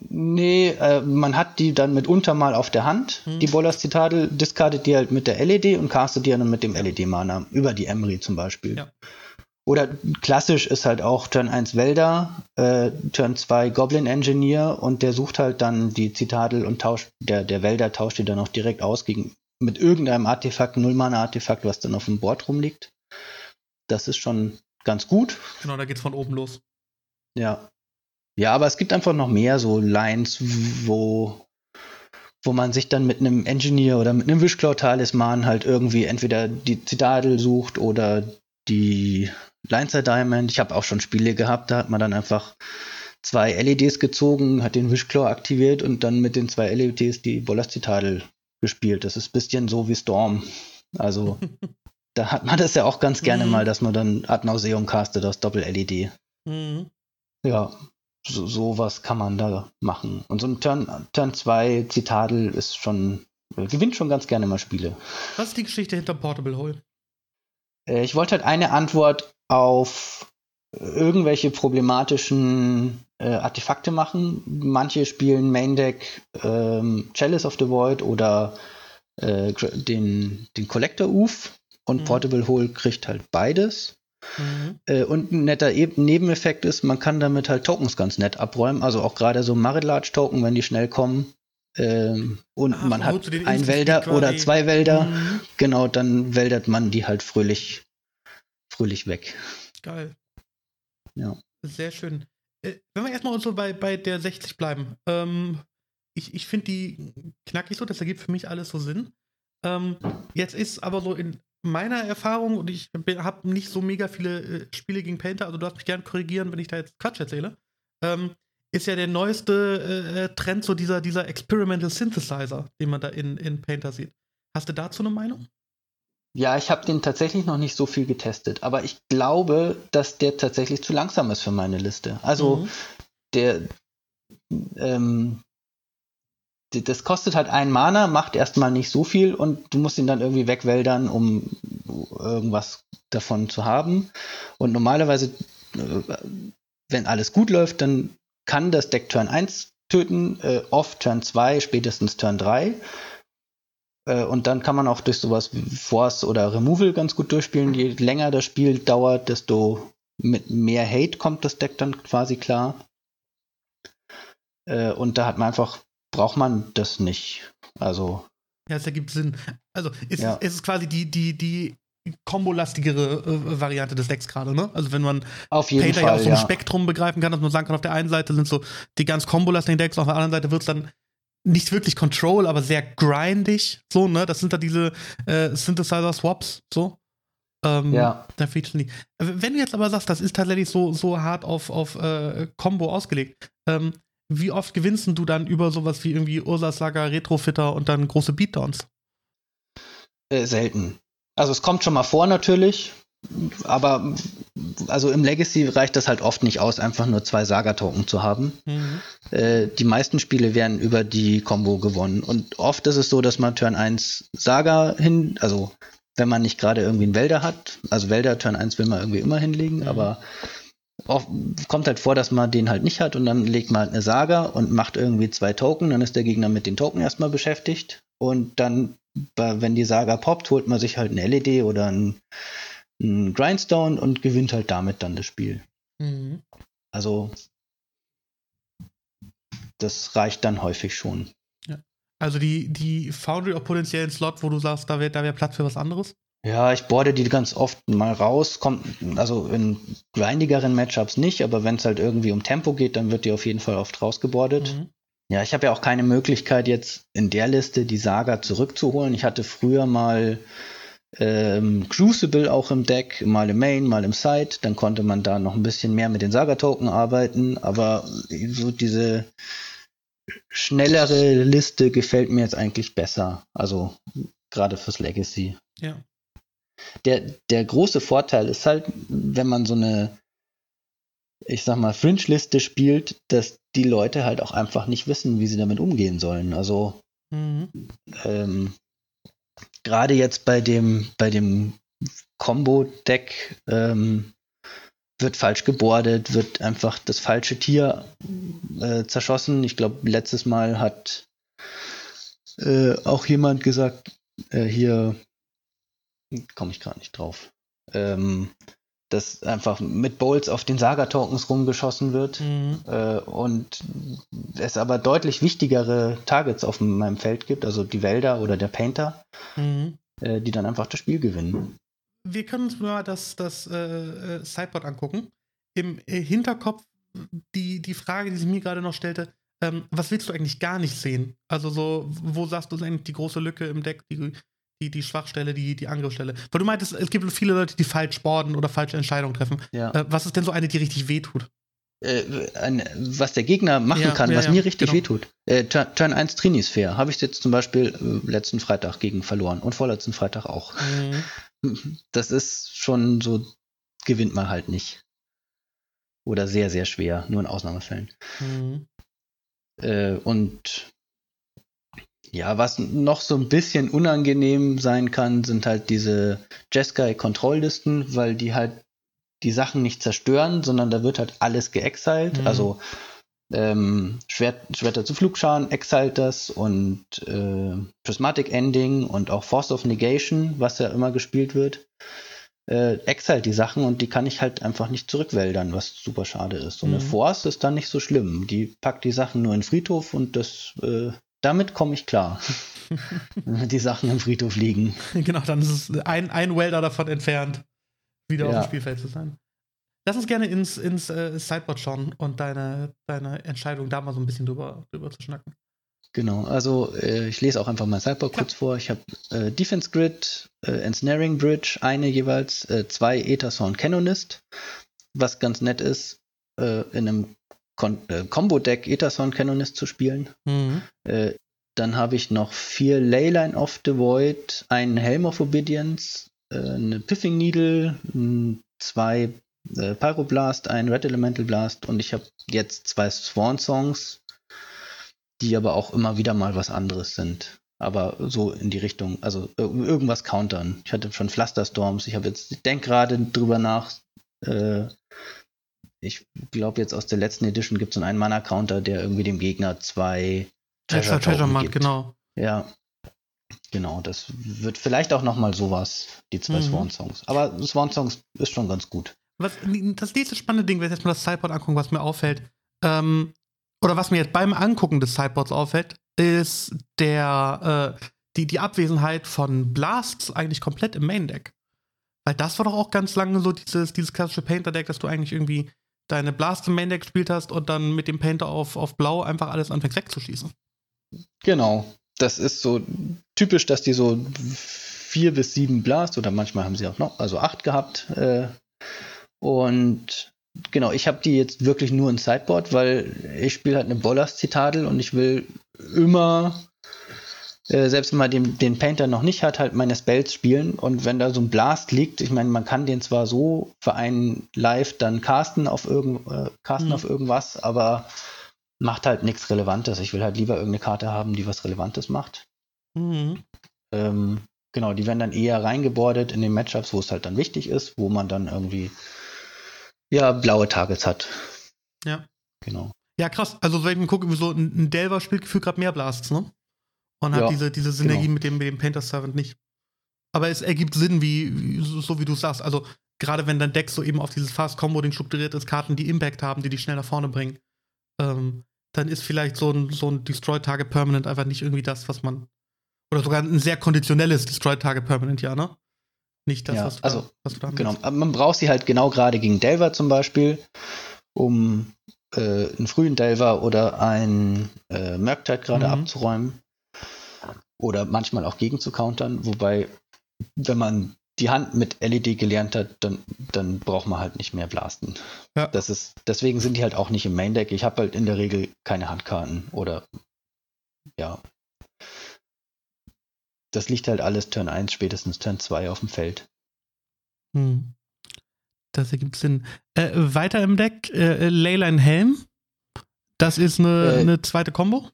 Nee, äh, man hat die dann mitunter mal auf der Hand, hm. die Bolas Citadel, discardet die halt mit der LED und castet die dann mit dem LED-Mana, über die Emery zum Beispiel. Ja. Oder klassisch ist halt auch Turn 1 Wälder, äh, Turn 2 Goblin Engineer und der sucht halt dann die Zitadel und tauscht, der, der Wälder tauscht die dann auch direkt aus gegen, mit irgendeinem Artefakt, Nullmana-Artefakt, was dann auf dem Board rumliegt. Das ist schon ganz gut. Genau, da geht's von oben los. Ja. Ja, aber es gibt einfach noch mehr so Lines, wo, wo man sich dann mit einem Engineer oder mit einem Wischklau-Talisman halt irgendwie entweder die Zitadel sucht oder die Linzer Diamond. Ich habe auch schon Spiele gehabt, da hat man dann einfach zwei LEDs gezogen, hat den Wischklaw aktiviert und dann mit den zwei LEDs die Bolastitadel gespielt. Das ist ein bisschen so wie Storm. Also da hat man das ja auch ganz gerne mhm. mal, dass man dann Ad Nauseum castet aus Doppel-LED. Mhm. Ja, so, sowas kann man da machen. Und so ein Turn, Turn 2 Zitadel ist schon, gewinnt schon ganz gerne mal Spiele. Was ist die Geschichte hinter Portable Hole? Äh, ich wollte halt eine Antwort auf irgendwelche problematischen äh, Artefakte machen. Manche spielen Main Deck ähm, Chalice of the Void oder äh, den, den Collector Uf und mhm. Portable Hole kriegt halt beides. Mhm. Äh, und ein netter e Nebeneffekt ist, man kann damit halt Tokens ganz nett abräumen. Also auch gerade so Marit Large Token, wenn die schnell kommen. Ähm, und Ach, man hat ein Wälder oder zwei Wälder. Mhm. Genau, dann wäldert man die halt fröhlich fröhlich weg. Geil. Ja. Sehr schön. Äh, wenn wir erstmal so bei, bei der 60 bleiben, ähm, ich, ich finde die knackig so, das ergibt für mich alles so Sinn. Ähm, jetzt ist aber so in meiner Erfahrung, und ich habe nicht so mega viele äh, Spiele gegen Painter, also du darfst mich gerne korrigieren, wenn ich da jetzt Quatsch erzähle, ähm, ist ja der neueste äh, äh, Trend so dieser, dieser Experimental Synthesizer, den man da in, in Painter sieht. Hast du dazu eine Meinung? Ja, ich habe den tatsächlich noch nicht so viel getestet, aber ich glaube, dass der tatsächlich zu langsam ist für meine Liste. Also mhm. der, ähm, das kostet halt ein Mana, macht erstmal nicht so viel und du musst ihn dann irgendwie wegwäldern, um irgendwas davon zu haben. Und normalerweise, äh, wenn alles gut läuft, dann kann das Deck Turn 1 töten, äh, oft Turn 2, spätestens Turn 3. Äh, und dann kann man auch durch sowas wie Force oder Removal ganz gut durchspielen. Je länger das Spiel dauert, desto mit mehr Hate kommt das Deck dann quasi klar. Äh, und da hat man einfach, braucht man das nicht. Also. Ja, es ergibt Sinn. Also ist, ja. es ist quasi die, die, die kombolastigere äh, Variante des Decks gerade, ne? Also wenn man auf jeden Painter Fall, ja aus so einem ja. Spektrum begreifen kann, dass man sagen kann, auf der einen Seite sind so die ganz kombolastigen Decks, auf der anderen Seite wird es dann nicht wirklich Control, aber sehr grindig. So, ne? Das sind da diese äh, Synthesizer-Swaps, so. Ähm, ja. Da nicht. Wenn du jetzt aber sagst, das ist tatsächlich so, so hart auf, auf äh, Combo ausgelegt, ähm, wie oft gewinnst du dann über sowas wie irgendwie Ursa Saga, Retrofitter und dann große Beatdowns? Äh, selten. Also es kommt schon mal vor natürlich, aber also im Legacy reicht das halt oft nicht aus, einfach nur zwei Saga-Token zu haben. Mhm. Äh, die meisten Spiele werden über die Combo gewonnen. Und oft ist es so, dass man Turn 1 Saga hin, also wenn man nicht gerade irgendwie einen Wälder hat, also Wälder Turn 1 will man irgendwie immer hinlegen, mhm. aber kommt halt vor, dass man den halt nicht hat und dann legt man halt eine Saga und macht irgendwie zwei Token, dann ist der Gegner mit den Token erstmal beschäftigt und dann, wenn die Saga poppt, holt man sich halt ein LED oder ein einen Grindstone und gewinnt halt damit dann das Spiel. Mhm. Also das reicht dann häufig schon. Ja. Also die, die Foundry auch potenziellen Slot, wo du sagst, da wäre da wär Platz für was anderes? Ja, ich boarde die ganz oft mal raus. Kommt, also in grindigeren Matchups nicht, aber wenn es halt irgendwie um Tempo geht, dann wird die auf jeden Fall oft rausgebordet. Mhm. Ja, ich habe ja auch keine Möglichkeit, jetzt in der Liste die Saga zurückzuholen. Ich hatte früher mal ähm, Crucible auch im Deck, mal im Main, mal im Side. Dann konnte man da noch ein bisschen mehr mit den Saga-Token arbeiten. Aber so diese schnellere Liste gefällt mir jetzt eigentlich besser. Also gerade fürs Legacy. Ja. Der, der große Vorteil ist halt, wenn man so eine, ich sag mal, Fringe-Liste spielt, dass die Leute halt auch einfach nicht wissen, wie sie damit umgehen sollen. Also mhm. ähm, gerade jetzt bei dem, bei dem Combo-Deck ähm, wird falsch gebordet, wird einfach das falsche Tier äh, zerschossen. Ich glaube, letztes Mal hat äh, auch jemand gesagt, äh, hier komme ich gerade nicht drauf, ähm, dass einfach mit Bowls auf den Saga-Tokens rumgeschossen wird mhm. äh, und es aber deutlich wichtigere Targets auf meinem Feld gibt, also die Wälder oder der Painter, mhm. äh, die dann einfach das Spiel gewinnen. Wir können uns mal das, das äh, äh Sideboard angucken. Im äh, Hinterkopf die, die Frage, die sich mir gerade noch stellte, ähm, was willst du eigentlich gar nicht sehen? Also so, wo sagst du, eigentlich die große Lücke im Deck, die, die, die Schwachstelle, die, die Angriffsstelle? Weil du meintest, es gibt viele Leute, die falsch borden oder falsche Entscheidungen treffen. Ja. Äh, was ist denn so eine, die richtig wehtut? Äh, ein, was der Gegner machen ja, kann, ja, was mir richtig genau. wehtut. Äh, Turn, Turn 1 Trinisphere habe ich jetzt zum Beispiel äh, letzten Freitag gegen verloren und vorletzten Freitag auch. Mhm. Das ist schon so, gewinnt man halt nicht. Oder sehr, sehr schwer, nur in Ausnahmefällen. Mhm. Äh, und ja, was noch so ein bisschen unangenehm sein kann, sind halt diese Jeskai-Kontrolllisten, weil die halt die Sachen nicht zerstören, sondern da wird halt alles geexiled. Mhm. Also ähm, Schwert, Schwerter zu Flugscharen exiled das und äh, Prismatic Ending und auch Force of Negation, was ja immer gespielt wird äh, exile die Sachen und die kann ich halt einfach nicht zurückwäldern, was super schade ist. Und mhm. eine Force ist dann nicht so schlimm. Die packt die Sachen nur in den Friedhof und das, äh, damit komme ich klar. die Sachen im Friedhof liegen. Genau, dann ist es ein, ein Welder davon entfernt, wieder ja. auf dem Spielfeld zu sein. Lass uns gerne ins, ins äh, Sideboard schauen und deine, deine Entscheidung da mal so ein bisschen drüber, drüber zu schnacken. Genau, also äh, ich lese auch einfach mal Sideboard kurz vor. Ich habe äh, Defense Grid, äh, Ensnaring Bridge, eine jeweils, äh, zwei Etherson Canonist, was ganz nett ist, äh, in einem Combo-Deck Etherson Canonist zu spielen. Mhm. dann habe ich noch vier Leyline of the Void, einen Helm of Obedience, eine Piffing Needle, zwei Pyroblast, einen Red Elemental Blast und ich habe jetzt zwei Swan Songs die aber auch immer wieder mal was anderes sind. Aber so in die Richtung, also irgendwas countern. Ich hatte schon Pflasterstorms, ich habe jetzt, ich denke gerade drüber nach, äh, ich glaube jetzt aus der letzten Edition gibt es so einen Mana-Counter, der irgendwie dem Gegner zwei Treasure, Treasure Mark, genau. Ja, genau, das wird vielleicht auch nochmal sowas, die zwei mhm. Swan-Songs. Aber Swan-Songs ist schon ganz gut. Was, das nächste spannende Ding, wenn ich jetzt mal das Sideboard angucken, was mir auffällt, ähm, oder was mir jetzt beim Angucken des Sideboards auffällt, ist der, äh, die, die Abwesenheit von Blasts eigentlich komplett im Main-Deck. Weil das war doch auch ganz lange so dieses, dieses klassische Painter-Deck, dass du eigentlich irgendwie deine Blast im Main-Deck gespielt hast und dann mit dem Painter auf, auf Blau einfach alles anfängst wegzuschießen. Genau. Das ist so typisch, dass die so vier bis sieben Blast oder manchmal haben sie auch noch, also acht gehabt. Äh, und genau, ich habe die jetzt wirklich nur in Sideboard, weil ich spiele halt eine Bollers-Zitadel und ich will immer, äh, selbst wenn man den, den Painter noch nicht hat, halt meine Spells spielen. Und wenn da so ein Blast liegt, ich meine, man kann den zwar so für einen Live dann casten auf, irgend, äh, casten mhm. auf irgendwas, aber macht halt nichts Relevantes. Ich will halt lieber irgendeine Karte haben, die was Relevantes macht. Mhm. Ähm, genau, die werden dann eher reingebordet in den Matchups, wo es halt dann wichtig ist, wo man dann irgendwie ja, blaue Targets hat. Ja. Genau. Ja, krass. Also, wenn ich gucke, so ein Delver spielt gefühlt gerade mehr Blasts, ne? Und hat ja, diese, diese Synergie genau. mit, dem, mit dem Painter Servant nicht. Aber es ergibt Sinn, wie, so wie du sagst. Also, gerade wenn dein Deck so eben auf dieses Fast-Combo-Ding strukturiert ist, Karten, die Impact haben, die dich schnell nach vorne bringen, ähm, dann ist vielleicht so ein, so ein Destroy-Target Permanent einfach nicht irgendwie das, was man. Oder sogar ein sehr konditionelles Destroy-Target Permanent, ja, ne? Nicht das, ja, was, du also, da, was du da Genau, aber man braucht sie halt genau gerade gegen Delver zum Beispiel, um äh, einen frühen Delver oder ein äh, Murktide gerade mhm. abzuräumen. Oder manchmal auch gegen zu countern. Wobei, wenn man die Hand mit LED gelernt hat, dann, dann braucht man halt nicht mehr blasten. Ja. Das ist, deswegen sind die halt auch nicht im Main Deck. Ich habe halt in der Regel keine Handkarten oder ja, das liegt halt alles Turn 1, spätestens Turn 2 auf dem Feld. Hm. Das ergibt Sinn. Äh, weiter im Deck, äh, Leyline Helm. Das ist eine, äh, eine zweite Combo?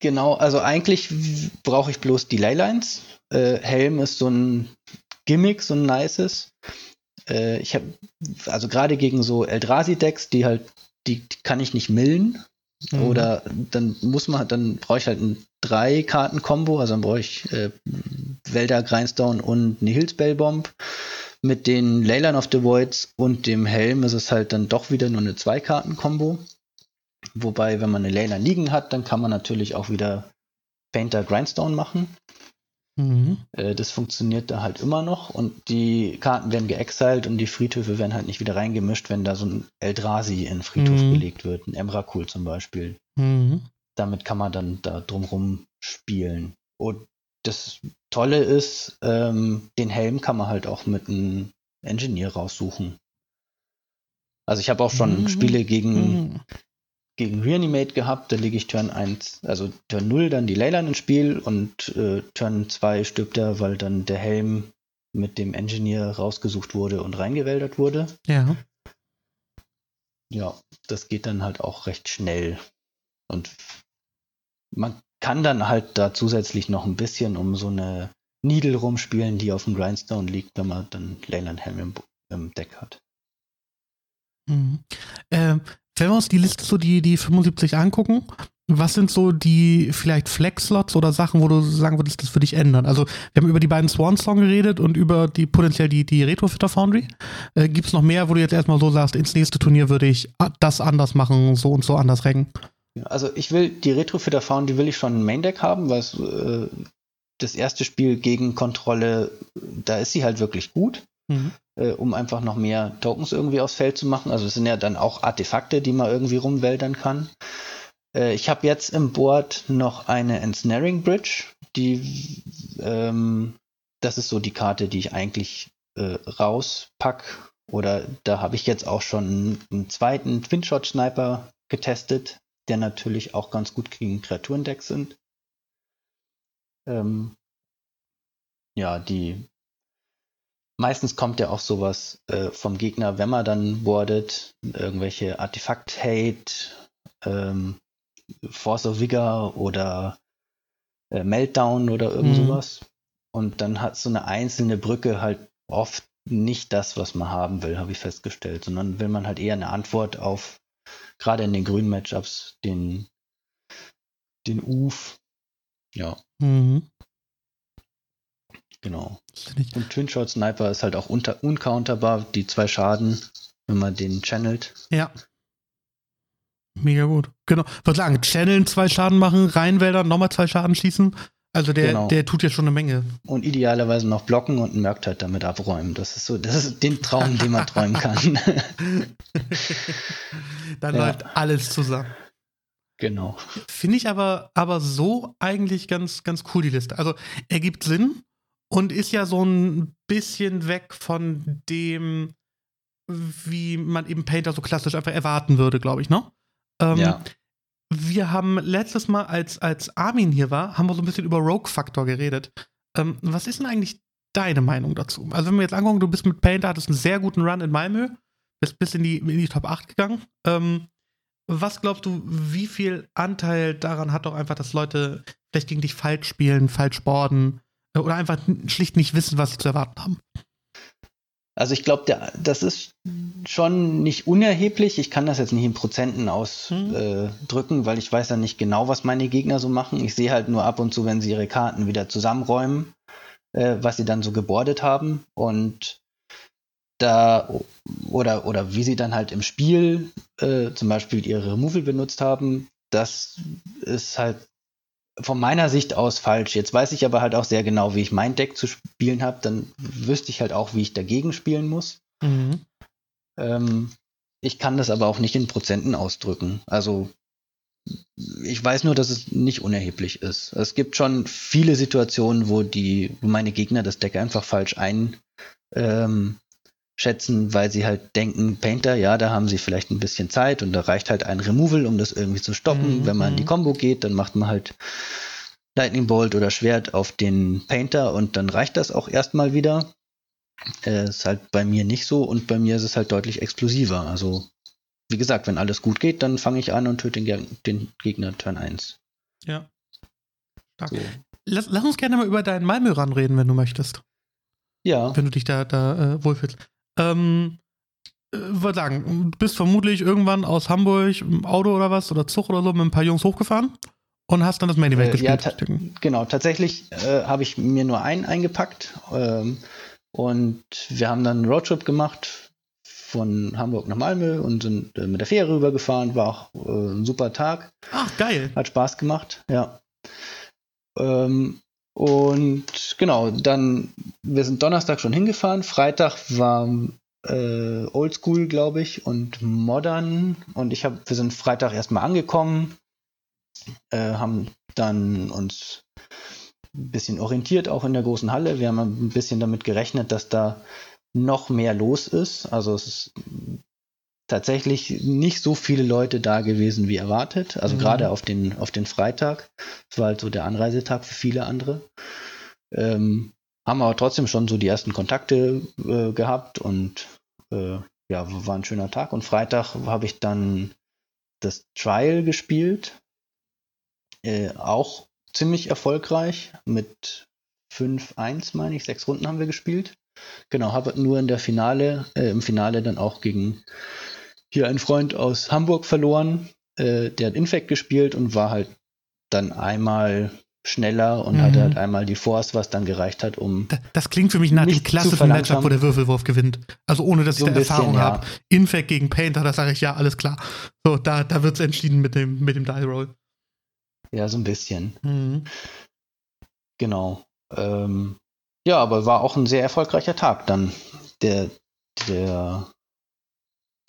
Genau, also eigentlich brauche ich bloß die Leylines. Äh, Helm ist so ein Gimmick, so ein nices. Äh, ich habe, also gerade gegen so Eldrazi-Decks, die halt, die, die, kann ich nicht millen. Mhm. Oder dann muss man, dann brauche ich halt ein drei Karten Combo, also dann brauche ich äh, Wälder, Grindstone und Nihil Spellbomb. Mit den Leyline of the Voids und dem Helm ist es halt dann doch wieder nur eine zwei Karten Combo. Wobei, wenn man eine Leyline liegen hat, dann kann man natürlich auch wieder Painter Grindstone machen. Mhm. Äh, das funktioniert da halt immer noch und die Karten werden geexiled und die Friedhöfe werden halt nicht wieder reingemischt, wenn da so ein Eldrazi in den Friedhof mhm. gelegt wird, ein Emrakul zum Beispiel. Mhm. Damit kann man dann da drumrum spielen. Und das Tolle ist, ähm, den Helm kann man halt auch mit einem Engineer raussuchen. Also ich habe auch schon mhm. Spiele gegen mhm gegen Reanimate gehabt, da lege ich Turn 1, also Turn 0 dann die Leyline ins Spiel und äh, Turn 2 stirbt er, weil dann der Helm mit dem Engineer rausgesucht wurde und reingewäldert wurde. Ja. Ja, das geht dann halt auch recht schnell. Und man kann dann halt da zusätzlich noch ein bisschen um so eine Needle rumspielen, die auf dem Grindstone liegt, wenn man dann Leyline Helm im, im Deck hat. Mhm. Äh, wenn wir uns die Liste so die, die 75 angucken, was sind so die vielleicht Flex-Slots oder Sachen, wo du sagen würdest, das würde ich ändern? Also, wir haben über die beiden Swan-Song geredet und über die potenziell die, die Retrofitter Foundry. Äh, Gibt es noch mehr, wo du jetzt erstmal so sagst, ins nächste Turnier würde ich das anders machen, so und so anders recken? Also, ich will die Retrofitter Foundry will ich schon ein Main-Deck haben, weil äh, das erste Spiel gegen Kontrolle, da ist sie halt wirklich gut. Mhm äh, um einfach noch mehr Tokens irgendwie aufs Feld zu machen. Also es sind ja dann auch Artefakte, die man irgendwie rumwäldern kann. Äh, ich habe jetzt im Board noch eine Ensnaring Bridge, die ähm, das ist so die Karte, die ich eigentlich äh, rauspack. Oder da habe ich jetzt auch schon einen zweiten Twin-Shot Sniper getestet, der natürlich auch ganz gut gegen Kreaturendecks sind. Ähm, ja, die Meistens kommt ja auch sowas äh, vom Gegner, wenn man dann boardet, irgendwelche Artefakt-Hate, ähm, Force of Vigor oder äh, Meltdown oder irgend mhm. sowas. Und dann hat so eine einzelne Brücke halt oft nicht das, was man haben will, habe ich festgestellt, sondern will man halt eher eine Antwort auf, gerade in den grünen Matchups, den, den Uf. Ja. Mhm. Genau. Und Twin Shot Sniper ist halt auch unter, uncounterbar, die zwei Schaden, wenn man den channelt. Ja. Mega gut. Genau. Ich würde sagen, channeln zwei Schaden machen, reinwäldern, nochmal zwei Schaden schießen. Also der, genau. der tut ja schon eine Menge. Und idealerweise noch blocken und einen Merktide damit abräumen. Das ist so, das ist den Traum, den man träumen kann. Dann ja. läuft alles zusammen. Genau. Finde ich aber, aber so eigentlich ganz, ganz cool, die Liste. Also ergibt Sinn, und ist ja so ein bisschen weg von dem, wie man eben Painter so klassisch einfach erwarten würde, glaube ich, ne? Ähm, ja. Wir haben letztes Mal, als, als Armin hier war, haben wir so ein bisschen über Rogue-Faktor geredet. Ähm, was ist denn eigentlich deine Meinung dazu? Also, wenn wir jetzt angucken, du bist mit Painter, hattest einen sehr guten Run in Malmö, bist bis in die, in die Top 8 gegangen. Ähm, was glaubst du, wie viel Anteil daran hat doch einfach, dass Leute vielleicht gegen dich falsch spielen, falsch borden, oder einfach schlicht nicht wissen, was sie zu erwarten haben. Also ich glaube, das ist schon nicht unerheblich. Ich kann das jetzt nicht in Prozenten ausdrücken, mhm. weil ich weiß ja nicht genau, was meine Gegner so machen. Ich sehe halt nur ab und zu, wenn sie ihre Karten wieder zusammenräumen, äh, was sie dann so gebordet haben. Und da oder, oder wie sie dann halt im Spiel äh, zum Beispiel ihre Removal benutzt haben, das ist halt von meiner Sicht aus falsch. Jetzt weiß ich aber halt auch sehr genau, wie ich mein Deck zu spielen habe. Dann wüsste ich halt auch, wie ich dagegen spielen muss. Mhm. Ähm, ich kann das aber auch nicht in Prozenten ausdrücken. Also ich weiß nur, dass es nicht unerheblich ist. Es gibt schon viele Situationen, wo die, wo meine Gegner das Deck einfach falsch ein, ähm, schätzen, weil sie halt denken, Painter, ja, da haben sie vielleicht ein bisschen Zeit und da reicht halt ein Removal, um das irgendwie zu stoppen. Mhm. Wenn man in die mhm. Combo geht, dann macht man halt Lightning Bolt oder Schwert auf den Painter und dann reicht das auch erstmal wieder. Äh, ist halt bei mir nicht so und bei mir ist es halt deutlich explosiver. Also, wie gesagt, wenn alles gut geht, dann fange ich an und töte den, den Gegner Turn 1. Ja. So. Lass, lass, uns gerne mal über deinen Malmö-Run reden, wenn du möchtest. Ja. Wenn du dich da, da äh, wohlfühlst. Ähm, äh, würde sagen, du bist vermutlich irgendwann aus Hamburg im Auto oder was oder Zug oder so mit ein paar Jungs hochgefahren und hast dann das Main Event äh, gespielt. Ja, ta genau, tatsächlich äh, habe ich mir nur einen eingepackt ähm, und wir haben dann einen Roadtrip gemacht von Hamburg nach Malmö und sind äh, mit der Fähre rübergefahren. War auch äh, ein super Tag. Ach, geil. Hat Spaß gemacht, ja. Ähm, und genau, dann, wir sind Donnerstag schon hingefahren. Freitag war äh, Oldschool, glaube ich, und Modern. Und ich habe, wir sind Freitag erstmal angekommen, äh, haben dann uns ein bisschen orientiert, auch in der großen Halle. Wir haben ein bisschen damit gerechnet, dass da noch mehr los ist. Also es ist tatsächlich nicht so viele Leute da gewesen wie erwartet. Also mhm. gerade auf den, auf den Freitag. Das war halt so der Anreisetag für viele andere. Ähm, haben aber trotzdem schon so die ersten Kontakte äh, gehabt und äh, ja, war ein schöner Tag. Und Freitag habe ich dann das Trial gespielt. Äh, auch ziemlich erfolgreich mit 5-1, meine ich. Sechs Runden haben wir gespielt. Genau, habe nur in der Finale, äh, im Finale dann auch gegen hier einen Freund aus Hamburg verloren. Äh, der hat Infect gespielt und war halt dann einmal schneller und mhm. hatte halt einmal die Force, was dann gereicht hat, um. Das, das klingt für mich nach dem klassischen Matchup, wo der Würfelwurf gewinnt. Also ohne, dass so ich da Erfahrung ja. habe. Infect gegen Painter, da sage ich ja, alles klar. So, da, da wird es entschieden mit dem, mit dem Die Roll. Ja, so ein bisschen. Mhm. Genau. Ähm, ja, aber war auch ein sehr erfolgreicher Tag dann. Der, der,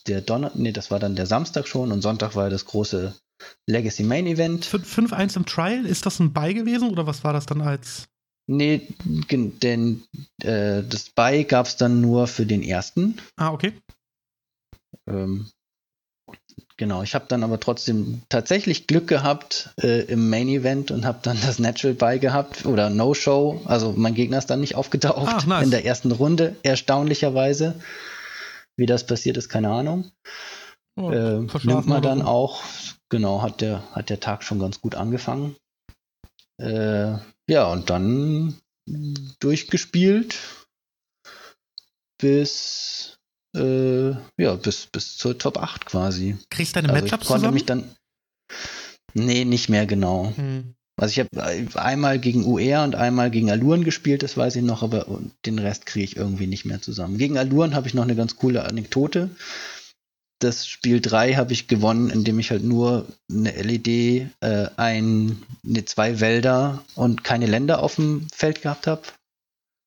der Donner, nee, das war dann der Samstag schon und Sonntag war das große Legacy Main Event. 5-1 im Trial, ist das ein Buy gewesen oder was war das dann als? Nee, denn äh, das Buy gab es dann nur für den ersten. Ah, okay. Ähm, Genau, ich habe dann aber trotzdem tatsächlich Glück gehabt äh, im Main Event und habe dann das Natural bei gehabt oder No Show. Also mein Gegner ist dann nicht aufgetaucht Ach, nice. in der ersten Runde, erstaunlicherweise. Wie das passiert ist, keine Ahnung. Oh, äh, nimmt man dann auch. Genau, hat der, hat der Tag schon ganz gut angefangen. Äh, ja, und dann durchgespielt bis äh, ja, bis, bis zur Top 8 quasi. Kriegst du deine also Matchups zusammen? mich dann. Nee, nicht mehr genau. Hm. Also ich habe einmal gegen UR und einmal gegen Aluren gespielt, das weiß ich noch, aber den Rest kriege ich irgendwie nicht mehr zusammen. Gegen Aluren habe ich noch eine ganz coole Anekdote. Das Spiel 3 habe ich gewonnen, indem ich halt nur eine LED, äh, ein, eine zwei Wälder und keine Länder auf dem Feld gehabt habe.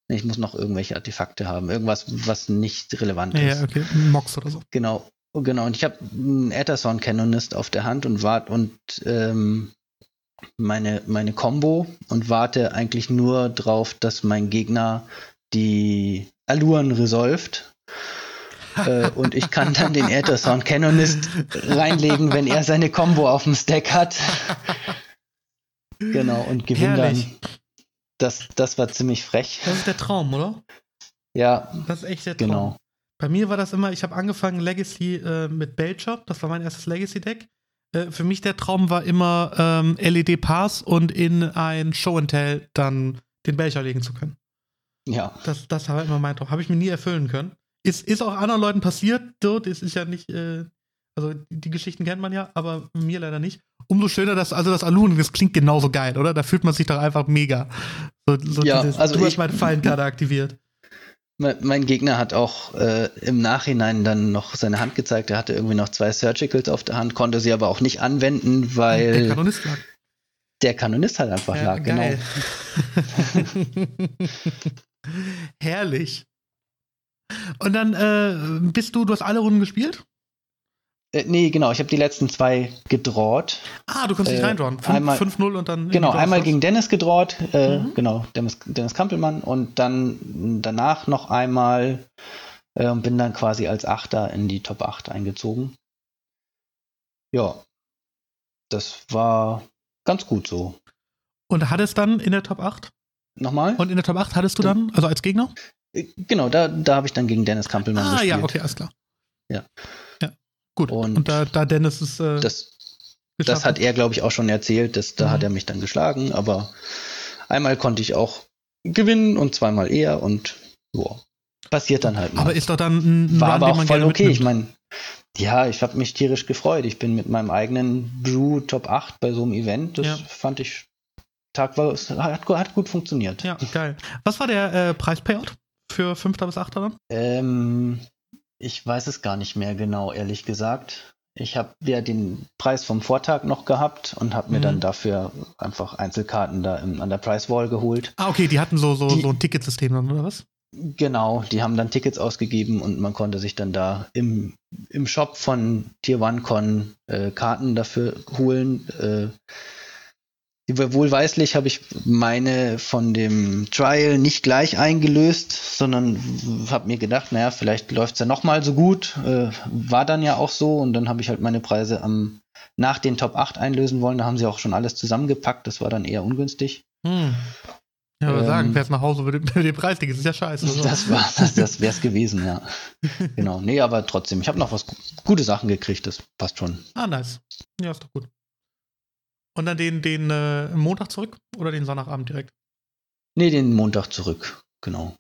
Ich muss noch irgendwelche Artefakte haben. Irgendwas, was nicht relevant ist. Ja, okay. Mox oder so. Genau. Genau. Und ich habe einen Etherson Canonist auf der Hand und warte und ähm, meine, meine Combo und warte eigentlich nur drauf, dass mein Gegner die Alluren resolved. äh, und ich kann dann den Etherson Canonist reinlegen, wenn er seine Combo auf dem Stack hat. Genau, und gewinne dann das, das war ziemlich frech. Das ist der Traum, oder? Ja. Das ist echt der Traum. Genau. Bei mir war das immer, ich habe angefangen Legacy äh, mit Belcher, das war mein erstes Legacy-Deck. Äh, für mich der Traum war immer ähm, LED-Pass und in ein Show and Tell dann den Belcher legen zu können. Ja. Das, das war immer mein Traum. Habe ich mir nie erfüllen können. Ist, ist auch anderen Leuten passiert, dort ist, ist ja nicht, äh, also die Geschichten kennt man ja, aber mir leider nicht umso schöner, dass also das Alun, das klingt genauso geil, oder? Da fühlt man sich doch einfach mega. So, so ja, dieses, also du ich, hast meine Fallenkarte aktiviert. Mein Gegner hat auch äh, im Nachhinein dann noch seine Hand gezeigt. Er hatte irgendwie noch zwei Surgicals auf der Hand, konnte sie aber auch nicht anwenden, weil. Der Kanonist lag. Der Kanonist halt einfach ja, lag, genau. geil. genau. Herrlich. Und dann äh, bist du, du hast alle Runden gespielt? Äh, nee, genau, ich habe die letzten zwei gedroht. Ah, du kannst dich äh, reindrawhen. 5-0 und dann. Genau, einmal gegen Dennis gedroht, äh, mhm. genau, Dennis, Dennis Kampelmann und dann danach noch einmal äh, und bin dann quasi als Achter in die Top 8 eingezogen. Ja, das war ganz gut so. Und hattest dann in der Top 8? Nochmal? Und in der Top 8 hattest du dann, also als Gegner? Äh, genau, da, da habe ich dann gegen Dennis Kampelmann ah, gespielt. Ah ja, okay, alles klar. Ja. Gut. Und, und da, da Dennis ist. Äh, das, das hat er, glaube ich, auch schon erzählt. Dass, da mhm. hat er mich dann geschlagen, aber einmal konnte ich auch gewinnen und zweimal eher und boah, passiert dann halt mal. Aber ist doch dann ein War Run, aber auch voll okay. Mitnimmt. Ich meine, ja, ich habe mich tierisch gefreut. Ich bin mit meinem eigenen Brew Top 8 bei so einem Event. Das ja. fand ich Tag war, hat, hat, gut funktioniert. Ja, geil. Was war der äh, Preispayout für 5. bis 8. dann? Ähm, ich weiß es gar nicht mehr genau, ehrlich gesagt. Ich habe ja den Preis vom Vortag noch gehabt und habe mir mhm. dann dafür einfach Einzelkarten da im, an der Price Wall geholt. Ah, okay, die hatten so, so, die, so ein Ticketsystem dann, oder was? Genau, die haben dann Tickets ausgegeben und man konnte sich dann da im, im Shop von Tier One Con äh, Karten dafür holen. Äh, Wohlweislich habe ich meine von dem Trial nicht gleich eingelöst, sondern habe mir gedacht, naja, vielleicht läuft es ja nochmal so gut. Äh, war dann ja auch so und dann habe ich halt meine Preise am, nach den Top 8 einlösen wollen. Da haben sie auch schon alles zusammengepackt. Das war dann eher ungünstig. Hm. Ja, aber ähm, sagen, fährst nach Hause mit dem, mit dem Preis, das ist ja scheiße. So. Das war, das, das wäre es gewesen, ja. genau. Nee, aber trotzdem, ich habe noch was gute Sachen gekriegt, das passt schon. Ah, nice. Ja, ist doch gut. Und dann den, den äh, Montag zurück oder den Sonntagabend direkt? Nee, den Montag zurück, genau.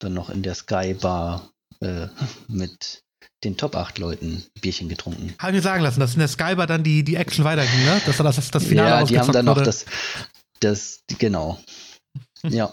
Dann noch in der Sky Bar äh, mit den Top 8 Leuten Bierchen getrunken. Haben wir sagen lassen, dass in der Sky Bar dann die, die Action weiterging, ne? Dass das, das, das Finale Ja, die haben dann noch das, das, genau. Ja.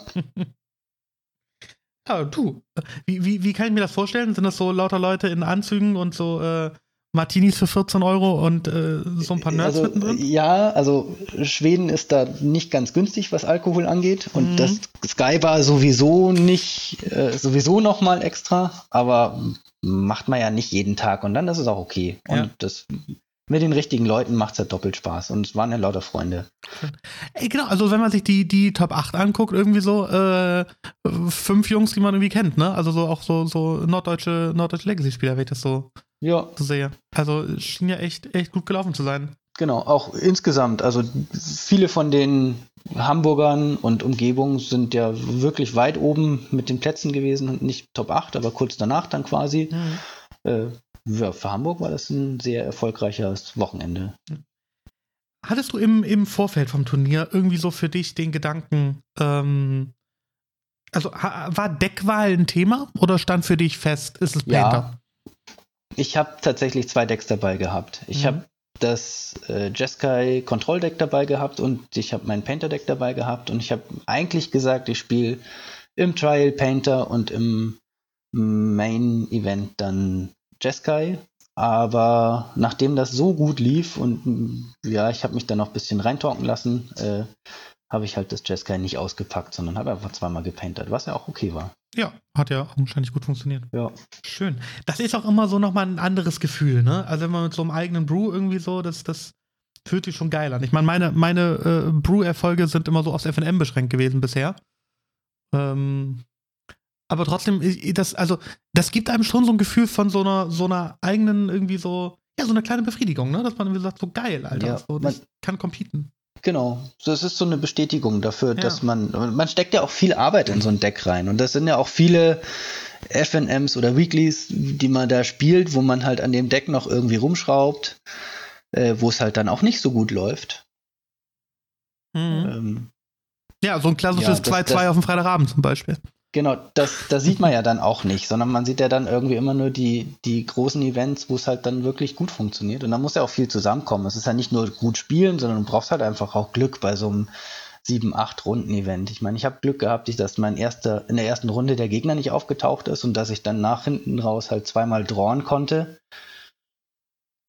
ja, du, wie, wie, wie kann ich mir das vorstellen? Sind das so lauter Leute in Anzügen und so äh, Martinis für 14 Euro und äh, so ein paar Nerds also, mittendrin? Ja, also Schweden ist da nicht ganz günstig, was Alkohol angeht. Und mhm. das Sky war sowieso nicht, äh, sowieso nochmal extra, aber macht man ja nicht jeden Tag und dann ist es auch okay. Und ja. das mit den richtigen Leuten macht es ja doppelt Spaß. Und es waren ja lauter Freunde. Ey, genau, also wenn man sich die, die Top 8 anguckt, irgendwie so äh, fünf Jungs, die man irgendwie kennt, ne? Also so auch so, so norddeutsche, norddeutsche Legacy-Spieler, wenn ich das so ja. so sehe. Also schien ja echt, echt gut gelaufen zu sein. Genau, auch insgesamt. Also viele von den Hamburgern und Umgebung sind ja wirklich weit oben mit den Plätzen gewesen und nicht Top 8, aber kurz danach dann quasi. Mhm. Äh, für Hamburg war das ein sehr erfolgreiches Wochenende. Hattest du im, im Vorfeld vom Turnier irgendwie so für dich den Gedanken, ähm, also war Deckwahl ein Thema oder stand für dich fest, ist es Painter? Ja, ich habe tatsächlich zwei Decks dabei gehabt. Ich mhm. habe das äh, Jeskai Control Deck dabei gehabt und ich habe mein Painter Deck dabei gehabt und ich habe eigentlich gesagt, ich spiele im Trial Painter und im Main Event dann Jeskai. Aber nachdem das so gut lief und ja, ich habe mich dann noch ein bisschen reintalken lassen, äh, habe ich halt das Jeskai nicht ausgepackt, sondern habe einfach zweimal gepainted, was ja auch okay war. Ja, hat ja wahrscheinlich gut funktioniert. Ja. Schön. Das ist auch immer so nochmal ein anderes Gefühl, ne? Also wenn man mit so einem eigenen Brew irgendwie so, das, das fühlt sich schon geil an. Ich meine, meine, meine äh, Brew-Erfolge sind immer so aufs FNM beschränkt gewesen bisher. Ähm, aber trotzdem, das, also, das gibt einem schon so ein Gefühl von so einer, so einer eigenen, irgendwie so, ja, so eine kleine Befriedigung, ne? Dass man irgendwie sagt, so geil, Alter. Ja, so, man, kann competen. Genau, das ist so eine Bestätigung dafür, ja. dass man, man steckt ja auch viel Arbeit in so ein Deck rein und das sind ja auch viele FNMs oder Weeklies, die man da spielt, wo man halt an dem Deck noch irgendwie rumschraubt, äh, wo es halt dann auch nicht so gut läuft. Mhm. Ähm, ja, so ein klassisches 2-2 ja, auf dem Freitagabend zum Beispiel. Genau, das, das sieht man ja dann auch nicht, sondern man sieht ja dann irgendwie immer nur die, die großen Events, wo es halt dann wirklich gut funktioniert. Und da muss ja auch viel zusammenkommen. Es ist ja nicht nur gut spielen, sondern du brauchst halt einfach auch Glück bei so einem 7, 8 Runden-Event. Ich meine, ich habe Glück gehabt, dass mein erster, in der ersten Runde der Gegner nicht aufgetaucht ist und dass ich dann nach hinten raus halt zweimal drawn konnte.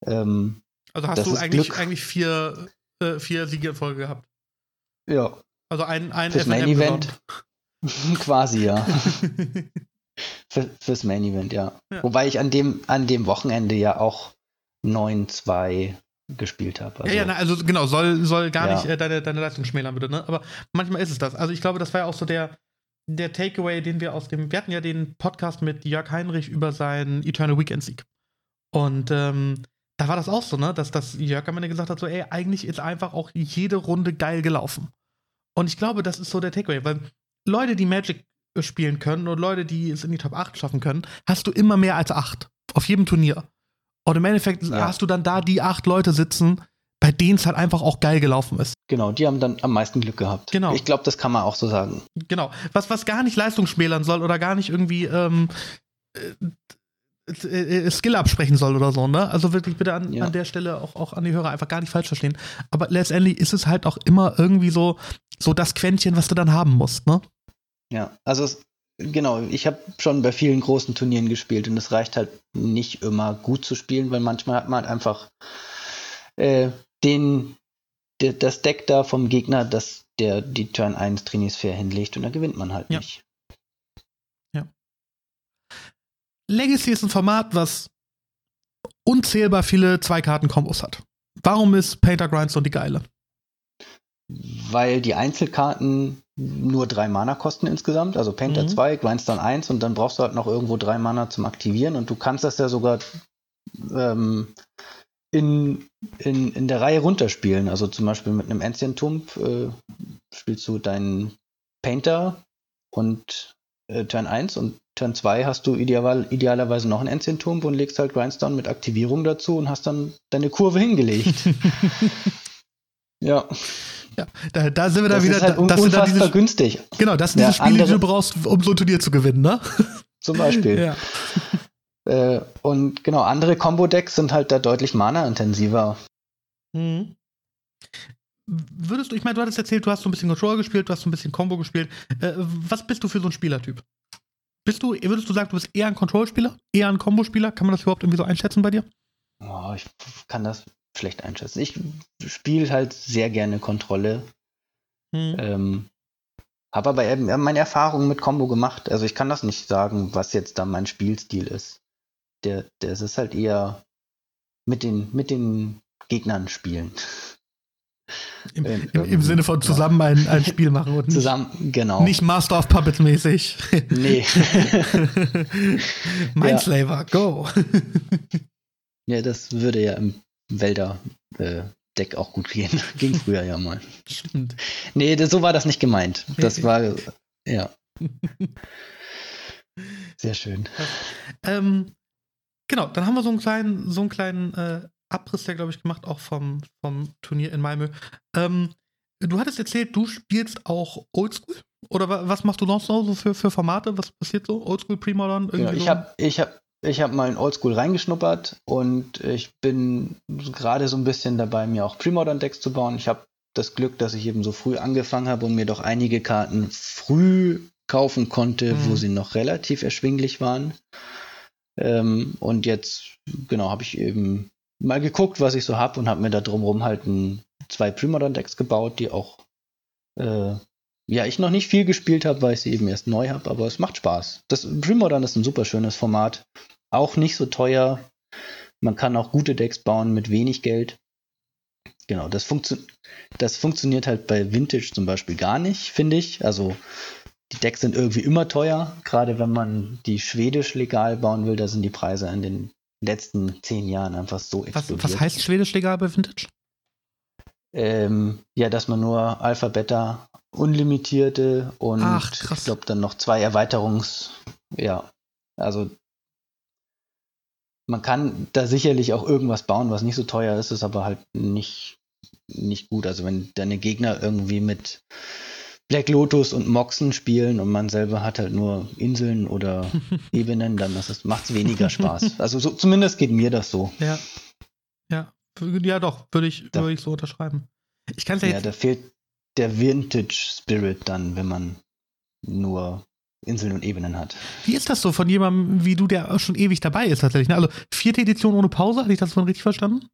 Ähm, also hast du eigentlich, eigentlich vier, äh, vier Siege in Folge gehabt? Ja. Also ein, ein Fürs Main Event. Quasi, ja. Für, fürs Main Event, ja. ja. Wobei ich an dem, an dem Wochenende ja auch 9-2 gespielt habe. Also, ja, ja, na, also genau, soll, soll gar ja. nicht äh, deine, deine Leistung schmälern, bitte, ne? Aber manchmal ist es das. Also ich glaube, das war ja auch so der, der Takeaway, den wir aus dem, wir hatten ja den Podcast mit Jörg Heinrich über seinen Eternal Weekend Sieg. Und ähm, da war das auch so, ne, dass das Jörg am Ende gesagt hat, so, ey, eigentlich ist einfach auch jede Runde geil gelaufen. Und ich glaube, das ist so der Takeaway, weil Leute, die Magic spielen können und Leute, die es in die Top 8 schaffen können, hast du immer mehr als 8. Auf jedem Turnier. Und im Endeffekt ja. hast du dann da die acht Leute sitzen, bei denen es halt einfach auch geil gelaufen ist. Genau, die haben dann am meisten Glück gehabt. Genau. Ich glaube, das kann man auch so sagen. Genau. Was, was gar nicht Leistung schmälern soll oder gar nicht irgendwie ähm, äh, äh, Skill absprechen soll oder so, ne? Also wirklich bitte an, Ja. an der Stelle auch, auch an die Hörer einfach gar nicht falsch verstehen. Aber letztendlich ist es halt auch immer irgendwie so, so das Quäntchen, was du dann haben musst, ne? Ja, also es, genau, ich habe schon bei vielen großen Turnieren gespielt und es reicht halt nicht immer gut zu spielen, weil manchmal hat man halt einfach äh, den, der, das Deck da vom Gegner, das der die Turn 1 Trinis fair hinlegt und dann gewinnt man halt Ja. nicht. Legacy ist ein Format, was unzählbar viele Zwei-Karten-Kombos hat. Warum ist Painter Grindstone die geile? Weil die Einzelkarten nur drei Mana kosten insgesamt, also Painter Mhm. 2, Grindstone 1 und dann brauchst du halt noch irgendwo drei Mana zum Aktivieren und du kannst das ja sogar ähm, in, in, in der Reihe runterspielen. Also zum Beispiel mit einem Ancient Tomb äh, spielst du deinen Painter und äh, Turn 1 und Turn 2 hast du ideal, idealerweise noch einen Ancient Tomb und legst halt Grindstone mit Aktivierung dazu und hast dann deine Kurve hingelegt. ja, Ja, da, da sind wir da das wieder. ist halt das sind dann unfassbar diese, günstig. genau, das sind Ja, diese Spiele, die andere- du brauchst, um so ein Turnier zu gewinnen, ne? Zum Beispiel. Ja. Äh, und genau, andere Combo-Decks sind halt da deutlich mana-intensiver. Mhm. Würdest du, ich meine, du hattest erzählt, du hast so ein bisschen Control gespielt, du hast so ein bisschen Combo gespielt. Äh, was bist du für so ein Spielertyp? Bist du, würdest du sagen, du bist eher ein Control-Spieler, eher ein Combo-Spieler? Kann man das überhaupt irgendwie so einschätzen bei dir? Oh, ich kann das schlecht einschätzen. Ich spiele halt sehr gerne Kontrolle. Mhm. Ähm, habe aber eben meine Erfahrungen mit Combo gemacht. Also ich kann das nicht sagen, was jetzt da mein Spielstil ist. Der, der es ist halt eher mit den, mit den Gegnern spielen. Im, ähm, im, Im Sinne von ja. zusammen ein, ein Spiel machen und nicht, Zusammen, genau. nicht Master of Puppets mäßig. Nee. Mindslaver, go. ja, das würde ja im Wälder-Deck auch gut gehen. Ging früher ja mal. Stimmt. Nee, das, so war das nicht gemeint. Das war, ja. Sehr schön. Ähm, genau, dann haben wir so einen kleinen, so einen kleinen äh, Abriss, der glaube ich gemacht, auch vom, vom Turnier in Malmö. Ähm, du hattest erzählt, du spielst auch Oldschool? Oder wa was machst du sonst noch so für, für Formate? Was passiert so? Oldschool, Premodern? Ja, irgendwie ich so? habe ich hab, ich hab mal in Oldschool reingeschnuppert und ich bin gerade so ein bisschen dabei, mir auch Premodern-Decks zu bauen. Ich habe das Glück, dass ich eben so früh angefangen habe und mir doch einige Karten früh kaufen konnte, Mhm. wo sie noch relativ erschwinglich waren. Ähm, und jetzt, genau, habe ich eben mal geguckt, was ich so habe und habe mir da drumherum halt ein, zwei Premodern-Decks gebaut, die auch, äh, ja, ich noch nicht viel gespielt habe, weil ich sie eben erst neu habe, aber es macht Spaß. Das Premodern ist ein super schönes Format. Auch nicht so teuer. Man kann auch gute Decks bauen mit wenig Geld. Genau, das, funktio das funktioniert halt bei Vintage zum Beispiel gar nicht, finde ich. Also die Decks sind irgendwie immer teuer, gerade wenn man die schwedisch legal bauen will, da sind die Preise in den letzten zehn Jahren einfach so was, explodiert. was heißt Schwedisch legal bei Vintage? Ähm, ja, dass man nur Alpha, Beta, unlimitierte und Ach, ich glaube dann noch zwei Erweiterungs. Ja, also man kann da sicherlich auch irgendwas bauen, was nicht so teuer ist, ist aber halt nicht, nicht gut. Also wenn deine Gegner irgendwie mit Black Lotus und Moxen spielen und man selber hat halt nur Inseln oder Ebenen, dann macht es weniger Spaß. Also so, zumindest geht mir das so. Ja. Ja. Ja, doch, würde ich, Da- würde ich so unterschreiben. Ich kann ja Ja, jetzt da fehlt der Vintage Spirit dann, wenn man nur Inseln und Ebenen hat. Wie ist das so von jemandem wie du, der schon ewig dabei ist tatsächlich? Ne? Also vierte Edition ohne Pause, hatte ich das vorhin richtig verstanden?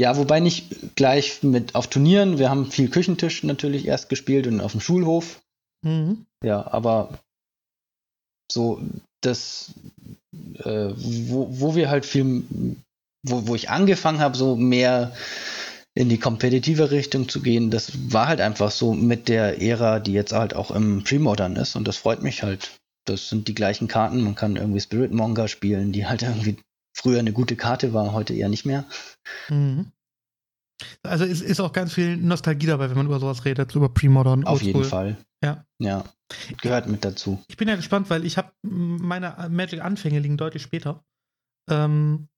Ja, wobei nicht gleich mit auf Turnieren. Wir haben viel Küchentisch natürlich erst gespielt und auf dem Schulhof. Mhm. Ja, aber so das, äh, wo, wo wir halt viel, wo, wo ich angefangen habe, so mehr in die kompetitive Richtung zu gehen, das war halt einfach so mit der Ära, die jetzt halt auch im Premodern ist und das freut mich halt. Das sind die gleichen Karten, man kann irgendwie Spirit Monger spielen, die halt irgendwie früher eine gute Karte war, heute eher nicht mehr. Mhm. Also es ist auch ganz viel Nostalgie dabei, wenn man über sowas redet, über Premodern. Auf jeden. Fall. Ja. Ja. Gehört mit dazu. Ich bin ja gespannt, weil ich habe meine Magic-Anfänge liegen deutlich später. Ähm,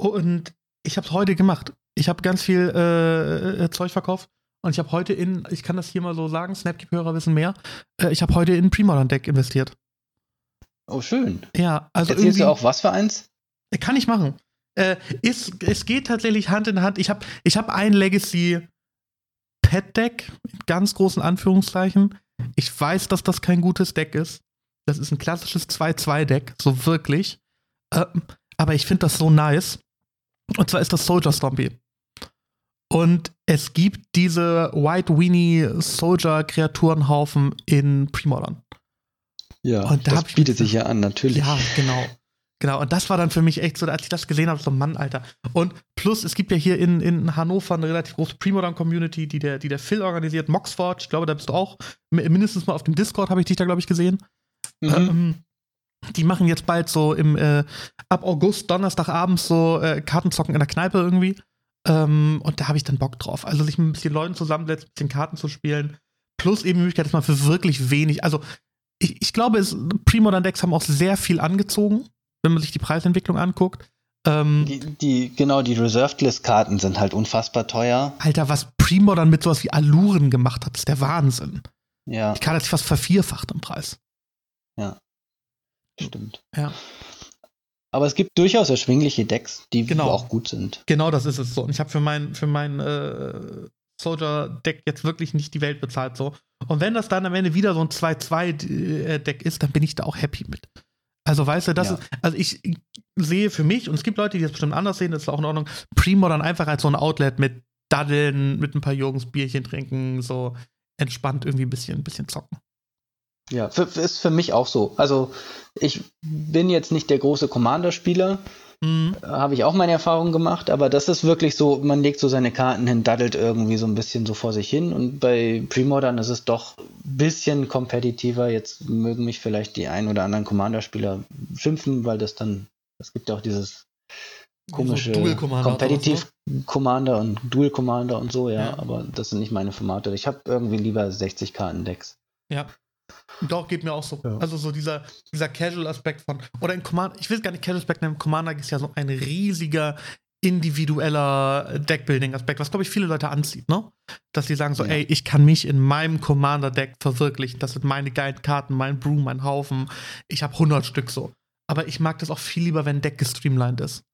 und ich habe es heute gemacht. Ich habe ganz viel äh, äh, Zeug verkauft. Und ich habe heute in, ich kann das hier mal so sagen, Snapkeep-Hörer wissen mehr, äh, ich habe heute in Premodern-Deck investiert. Oh, schön. Ja, also Erzählst du auch was für eins? Kann ich machen. Äh, ist, es geht tatsächlich Hand in Hand. Ich habe ich hab ein Legacy Pet Deck, in ganz großen Anführungszeichen. Ich weiß, dass das kein gutes Deck ist. Das ist ein klassisches 2-2-Deck, so wirklich. Äh, aber ich finde das so nice. Und zwar ist das Soldier Stompy. Und es gibt diese White Weenie Soldier Kreaturenhaufen in Premodern. Ja, und da das bietet sich ja an, natürlich. Ja, genau. Genau, und das war dann für mich echt so, als ich das gesehen habe, so Mann, Alter. Und plus, es gibt ja hier in, in Hannover eine relativ große Premodern-Community, die der, die der Phil organisiert, Moxforge, ich glaube, da bist du auch, mindestens mal auf dem Discord habe ich dich da, glaube ich, gesehen. Mhm. Ähm, die machen jetzt bald so im, äh, ab August, Donnerstagabends so äh, Kartenzocken in der Kneipe irgendwie. Ähm, und da habe ich dann Bock drauf. Also sich mit ein bisschen Leuten zusammensetzen, ein bisschen Karten zu spielen. Plus eben die Möglichkeit, dass man für wirklich wenig, also ich, ich glaube, es, Premodern Decks haben auch sehr viel angezogen wenn man sich die Preisentwicklung anguckt. Ähm, die, die, genau, die Reserved List-Karten sind halt unfassbar teuer. Alter, was Primo dann mit sowas wie Aluren gemacht hat, ist der Wahnsinn. Ja. Die Karte hat sich fast vervierfacht im Preis. Ja. Stimmt. Ja. Aber es gibt durchaus erschwingliche Decks, die genau. auch gut sind. Genau, das ist es so. Und ich habe für mein, für mein äh, Soldier-Deck jetzt wirklich nicht die Welt bezahlt so. Und wenn das dann am Ende wieder so ein 2-2-Deck ist, dann bin ich da auch happy mit. Also weißt du, das ja. ist, also ich sehe für mich, und es gibt Leute, die das bestimmt anders sehen, das ist auch in Ordnung, Primo dann einfach als so ein Outlet mit Daddeln, mit ein paar Jungs Bierchen trinken, so entspannt irgendwie ein bisschen, ein bisschen zocken. Ja, für, ist für mich auch so. Also ich bin jetzt nicht der große Commander-Spieler, Mhm. Habe ich auch meine Erfahrungen gemacht, aber das ist wirklich so, man legt so seine Karten hin, daddelt irgendwie so ein bisschen so vor sich hin und bei Premodern ist es doch ein bisschen kompetitiver. Jetzt mögen mich vielleicht die ein oder anderen Commander-Spieler schimpfen, weil das dann, es gibt ja auch dieses komische so Competitive so. Commander und Dual Commander und so, ja, ja, aber das sind nicht meine Formate. Ich habe irgendwie lieber 60 Karten-Decks. Ja. Doch, geht mir auch so. Ja. Also so dieser, dieser Casual-Aspekt von, oder in Commander, ich will es gar nicht Casual-Aspekt nennen, Commander ist ja so ein riesiger individueller Deckbuilding-Aspekt, was glaube ich viele Leute anzieht, ne? Dass sie sagen so, ja. ey, ich kann mich in meinem Commander-Deck verwirklichen, das sind meine geilen Karten, mein Brew, mein Haufen, ich habe 100 Stück so. Aber ich mag das auch viel lieber, wenn ein Deck gestreamlined ist.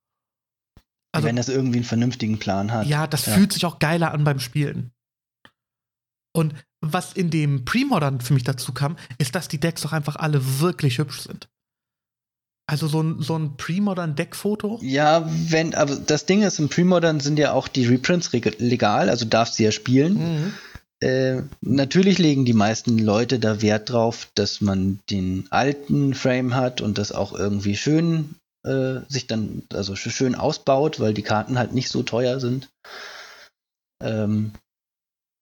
Also, wenn das irgendwie einen vernünftigen Plan hat. Ja, das ja. fühlt sich auch geiler an beim Spielen. Und was in dem Premodern für mich dazu kam, ist, dass die Decks doch einfach alle wirklich hübsch sind. Also so ein, so ein Premodern-Deckfoto? Ja, wenn, aber das Ding ist, im Premodern sind ja auch die Reprints legal, also darfst du ja spielen. Mhm. Äh, natürlich legen die meisten Leute da Wert drauf, dass man den alten Frame hat und das auch irgendwie schön äh, sich dann, also schön ausbaut, weil die Karten halt nicht so teuer sind. Ähm,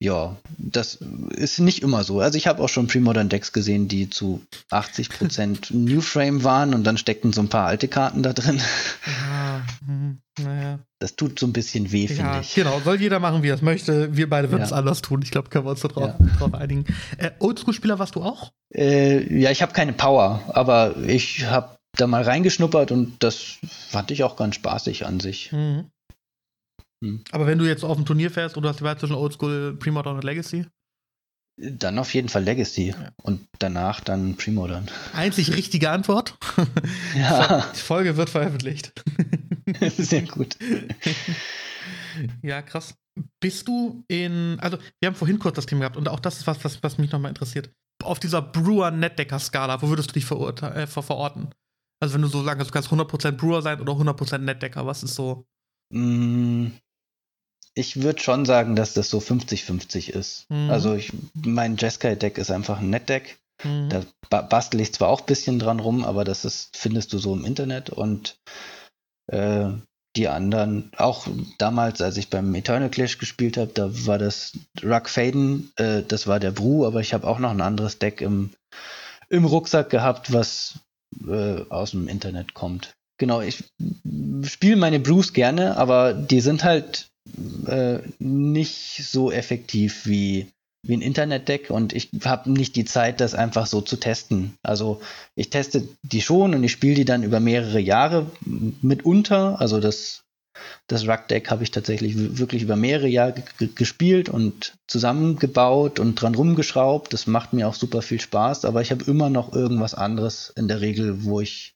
ja, das ist nicht immer so. Also ich habe auch schon Premodern Decks gesehen, die zu 80% New Frame waren und dann steckten so ein paar alte Karten da drin. Ja, hm, naja. Das tut so ein bisschen weh, finde ja, ich. Genau, soll jeder machen, wie er es möchte. Wir beide würden es anders tun. Ich glaube, können wir uns darauf ja. drauf einigen. Äh, Oldschool-Spieler warst du auch? Äh, ja, ich habe keine Power, aber ich habe da mal reingeschnuppert und das fand ich auch ganz spaßig an sich. Mhm. Hm. Aber wenn du jetzt auf ein Turnier fährst und du hast die Wahl zwischen Oldschool, Premodern und Legacy? Dann auf jeden Fall Legacy ja. und danach dann Premodern. Einzig richtige Antwort. Ja. Die Folge wird veröffentlicht. Sehr gut. Ja, krass. Bist du in, also wir haben vorhin kurz das Thema gehabt und auch das ist was, was, was mich nochmal interessiert. Auf dieser Brewer-Netdecker-Skala, wo würdest du dich äh, verorten? Also wenn du so sagst, du kannst 100% Brewer sein oder 100% Netdecker, was ist so? Mm, ich würde schon sagen, dass das so 50-50 ist. Mhm. Also ich, mein Jeskai-Deck ist einfach ein Net-Deck. Mhm. Da ba bastel ich zwar auch ein bisschen dran rum, aber das ist, findest du so im Internet und äh, die anderen, auch damals, als ich beim Eternal Clash gespielt habe, da war das Ruck Faden, äh, das war der Bru, aber ich habe auch noch ein anderes Deck im, im Rucksack gehabt, was äh, aus dem Internet kommt. Genau, ich spiele meine Brews gerne, aber die sind halt äh, nicht so effektiv wie, wie ein Internetdeck und ich habe nicht die Zeit, das einfach so zu testen. Also ich teste die schon und ich spiele die dann über mehrere Jahre mitunter. Also das das Rug-Deck habe ich tatsächlich wirklich über mehrere Jahre gespielt und zusammengebaut und dran rumgeschraubt. Das macht mir auch super viel Spaß, aber ich habe immer noch irgendwas anderes in der Regel, wo ich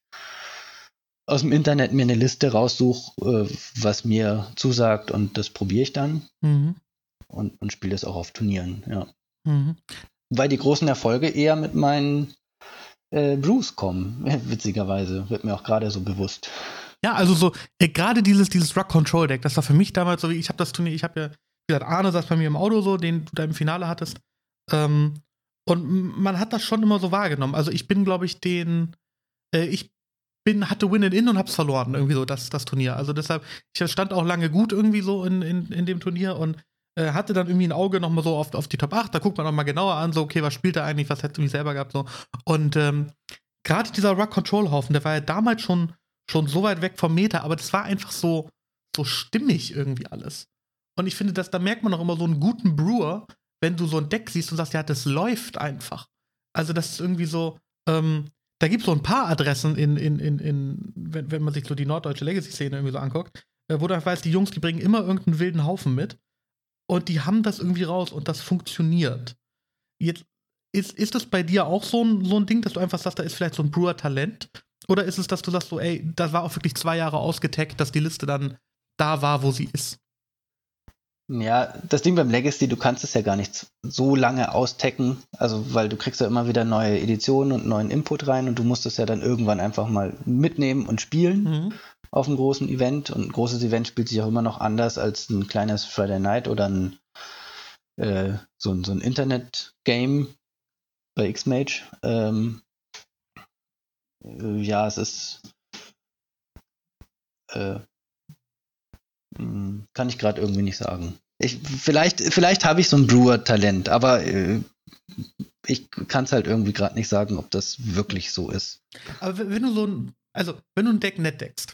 aus dem Internet mir eine Liste raussuche, äh, was mir zusagt und das probiere ich dann mhm. und, und spiele das auch auf Turnieren, ja. Mhm. Weil die großen Erfolge eher mit meinen äh, Brews kommen, witzigerweise, wird mir auch gerade so bewusst. Ja, also so, äh, gerade dieses, dieses Rock Control Deck, das war für mich damals so, wie ich habe das Turnier, ich habe ja, wie gesagt, Arne saß bei mir im Auto so, den du da im Finale hattest. Ähm, und man hat das schon immer so wahrgenommen. Also ich bin, glaube ich, den, äh, ich bin, hatte Win in und hab's verloren, irgendwie so, das, das Turnier. Also deshalb, ich stand auch lange gut irgendwie so in, in, in dem Turnier und äh, hatte dann irgendwie ein Auge nochmal so auf, auf die Top 8, da guckt man nochmal genauer an, so, okay, was spielt er eigentlich, was hätte mich selber gehabt, so. Und ähm, gerade dieser Rock Control Haufen, der war ja damals schon, schon so weit weg vom Meta, aber das war einfach so, so stimmig irgendwie alles. Und ich finde, dass, da merkt man auch immer so einen guten Brewer, wenn du so ein Deck siehst und sagst, ja, das läuft einfach. Also, das ist irgendwie so, ähm, da gibt es so ein paar Adressen in, in, in, in wenn, wenn man sich so die norddeutsche Legacy-Szene irgendwie so anguckt, äh, wo du weißt, die Jungs, die bringen immer irgendeinen wilden Haufen mit und die haben das irgendwie raus und das funktioniert. Jetzt ist, ist das bei dir auch so ein, so ein Ding, dass du einfach sagst, da ist vielleicht so ein Brewer-Talent? Oder ist es, dass du sagst, so, ey, das war auch wirklich zwei Jahre ausgetaggt, dass die Liste dann da war, wo sie ist? Ja, das Ding beim Legacy, du kannst es ja gar nicht so lange austecken, also weil du kriegst ja immer wieder neue Editionen und neuen Input rein und du musst es ja dann irgendwann einfach mal mitnehmen und spielen mhm. auf einem großen Event und ein großes Event spielt sich auch immer noch anders als ein kleines Friday Night oder ein äh, so, ein, so ein Internet-Game bei X-Mage. Ähm, äh, ja, es ist äh, kann ich gerade irgendwie nicht sagen. Ich, vielleicht vielleicht habe ich so ein Brewer-Talent, aber äh, ich kann es halt irgendwie gerade nicht sagen, ob das wirklich so ist. Aber wenn du so ein, also wenn du ein Deck nett deckst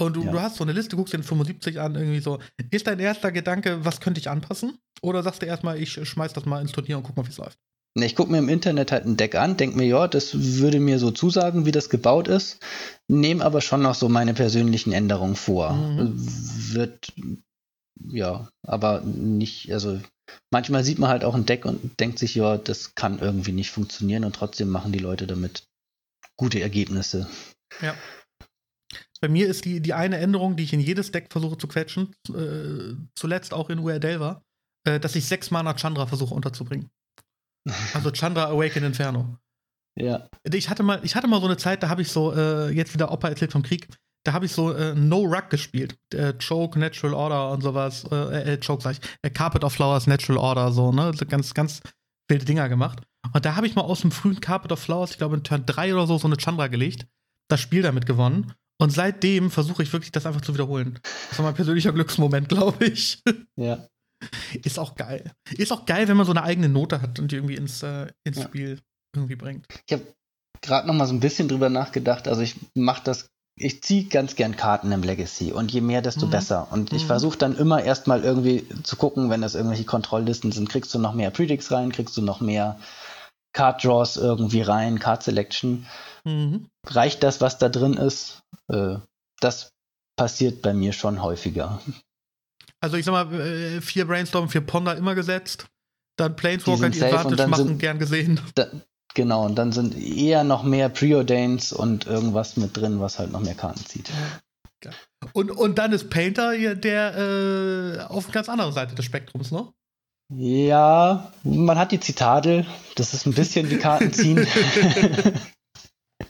und du, ja. du hast so eine Liste, guckst den 75 an, irgendwie so, ist dein erster Gedanke, was könnte ich anpassen? Oder sagst du erstmal, ich schmeiß das mal ins Turnier und guck mal, wie es läuft? Ich gucke mir im Internet halt ein Deck an, denke mir, ja, das würde mir so zusagen, wie das gebaut ist, nehme aber schon noch so meine persönlichen Änderungen vor. Mhm. Wird, ja, aber nicht, also manchmal sieht man halt auch ein Deck und denkt sich, ja, das kann irgendwie nicht funktionieren und trotzdem machen die Leute damit gute Ergebnisse. Ja. Bei mir ist die, die eine Änderung, die ich in jedes Deck versuche zu quetschen, äh, zuletzt auch in UR war, äh, dass ich sechs Mana Chandra versuche unterzubringen. Also Chandra Awaken Inferno. Ja. Ich hatte mal, ich hatte mal so eine Zeit, da habe ich so, äh, jetzt wieder Opa erzählt vom Krieg, da habe ich so äh, No Rug gespielt. Äh, Choke, Natural Order und sowas. Äh, äh Choke sag ich. Äh, Carpet of Flowers, Natural Order, so, ne? So ganz, ganz wilde Dinger gemacht. Und da habe ich mal aus dem frühen Carpet of Flowers, ich glaube in Turn 3 oder so, so eine Chandra gelegt, das Spiel damit gewonnen. Und seitdem versuche ich wirklich, das einfach zu wiederholen. Das war mein persönlicher Glücksmoment, glaube ich. Ja. Ist auch geil. Ist auch geil, wenn man so eine eigene Note hat und die irgendwie ins, äh, ins ja. Spiel irgendwie bringt. Ich habe gerade noch mal so ein bisschen drüber nachgedacht. Also ich mache das, ich ziehe ganz gern Karten im Legacy und je mehr, desto mhm. besser. Und ich mhm. versuche dann immer erstmal irgendwie zu gucken, wenn das irgendwelche Kontrolllisten sind, kriegst du noch mehr Predicts rein, kriegst du noch mehr Card Draws irgendwie rein, Card Selection. Mhm. Reicht das, was da drin ist? Äh, das passiert bei mir schon häufiger. Also ich sag mal, äh, vier Brainstorm, vier Ponder immer gesetzt. Dann Planeswalker, die, die Advantage machen, sind, gern gesehen. Da, genau, und dann sind eher noch mehr Preordains und irgendwas mit drin, was halt noch mehr Karten zieht. Und, und dann ist Painter hier der äh, auf einer ganz anderen Seite des Spektrums, ne? Ja, man hat die Zitate, das ist ein bisschen wie Karten ziehen.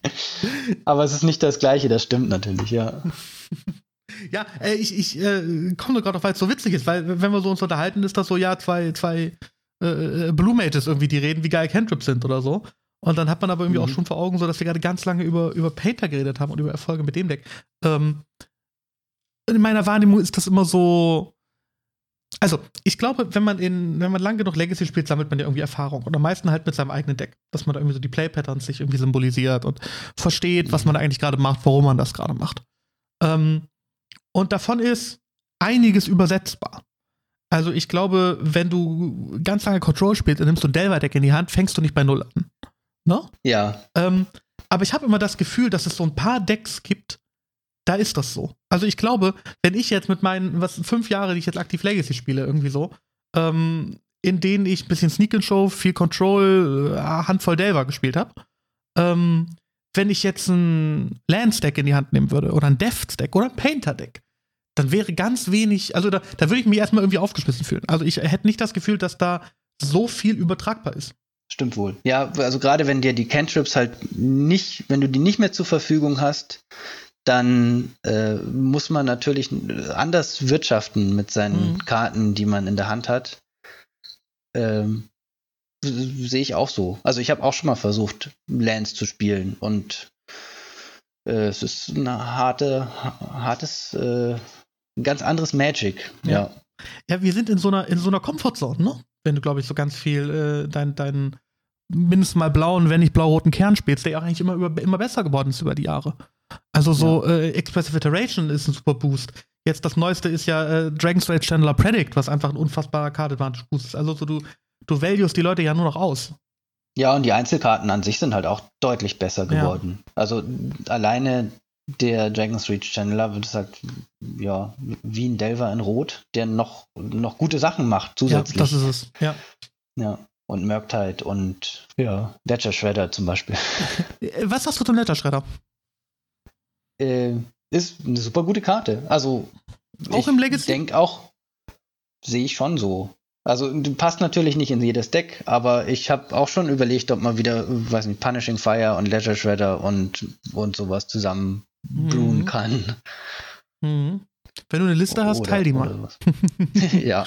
Aber es ist nicht das gleiche, das stimmt natürlich, ja. Ja, äh, ich, ich äh, komme gerade auf, weil es so witzig ist, weil wenn wir so uns unterhalten, ist das so, ja, zwei, zwei äh, äh Blue Mages irgendwie, die reden, wie geil Cantrips sind oder so. Und dann hat man aber irgendwie mhm. auch schon vor Augen, so dass wir gerade ganz lange über, über Painter geredet haben und über Erfolge mit dem Deck. Ähm, in meiner Wahrnehmung ist das immer so. Also, ich glaube, wenn man in, wenn man lang genug Legacy spielt, sammelt man ja irgendwie Erfahrung. Und am meisten halt mit seinem eigenen Deck. Dass man da irgendwie so die Play-Patterns sich irgendwie symbolisiert und versteht, was man da eigentlich gerade macht, warum man das gerade macht. Ähm, und davon ist einiges übersetzbar. Also ich glaube, wenn du ganz lange Control spielst und nimmst du ein Delver-Deck in die Hand, fängst du nicht bei Null an. Ne? Ja. Ähm, aber ich habe immer das Gefühl, dass es so ein paar Decks gibt, da ist das so. Also ich glaube, wenn ich jetzt mit meinen, was, fünf Jahre, die ich jetzt aktiv Legacy spiele, irgendwie so, ähm, in denen ich ein bisschen Sneak and Show, viel Control, äh, Handvoll Delver gespielt habe, ähm, wenn ich jetzt ein Land-Stack in die Hand nehmen würde oder ein Deft-Stack oder ein Painter-Deck, dann wäre ganz wenig, also da, da würde ich mich erstmal irgendwie aufgeschmissen fühlen. Also ich hätte nicht das Gefühl, dass da so viel übertragbar ist. Stimmt wohl. Ja, also gerade wenn dir die Cantrips halt nicht, wenn du die nicht mehr zur Verfügung hast, dann äh, muss man natürlich anders wirtschaften mit seinen mhm. Karten, die man in der Hand hat. Ähm, Sehe ich auch so. Also ich habe auch schon mal versucht, Lands zu spielen und äh, es ist ein harte, hartes, äh, ein ganz anderes Magic. Ja. ja. ja. wir sind in so einer, in so einer Comfortzone, ne? Wenn du, glaube ich, so ganz viel äh, deinen dein mindestens mal blauen, wenn nicht blau-roten Kern spielst, der ja eigentlich immer, über, immer besser geworden ist über die Jahre. Also so ja. äh, Expressive Iteration ist ein super Boost. Jetzt das neueste ist ja äh, Dragon's Rage Chandler Predict, was einfach ein unfassbarer Card Advantage Boost ist. Also so du, du values die Leute ja nur noch aus. Ja, und die Einzelkarten an sich sind halt auch deutlich besser geworden. Ja. Also alleine der Dragon's Reach Channeler wird es halt, ja, wie ein Delver in Rot, der noch, noch gute Sachen macht zusätzlich. Ja, das ist es, ja. Ja, und Murktide und, ja, Ledger Shredder zum Beispiel. Was hast du zum Ledger Shredder? Äh, ist eine super gute Karte. Also, auch im Legacy? Ich denke auch, sehe ich schon so. Also passt natürlich nicht in jedes Deck, aber ich habe auch schon überlegt, ob man wieder, weiß nicht, Punishing Fire und Leisure Shredder und, und sowas zusammen. Brewen kann. Mhm. Wenn du eine Liste hast, oder, teil die mal. ja.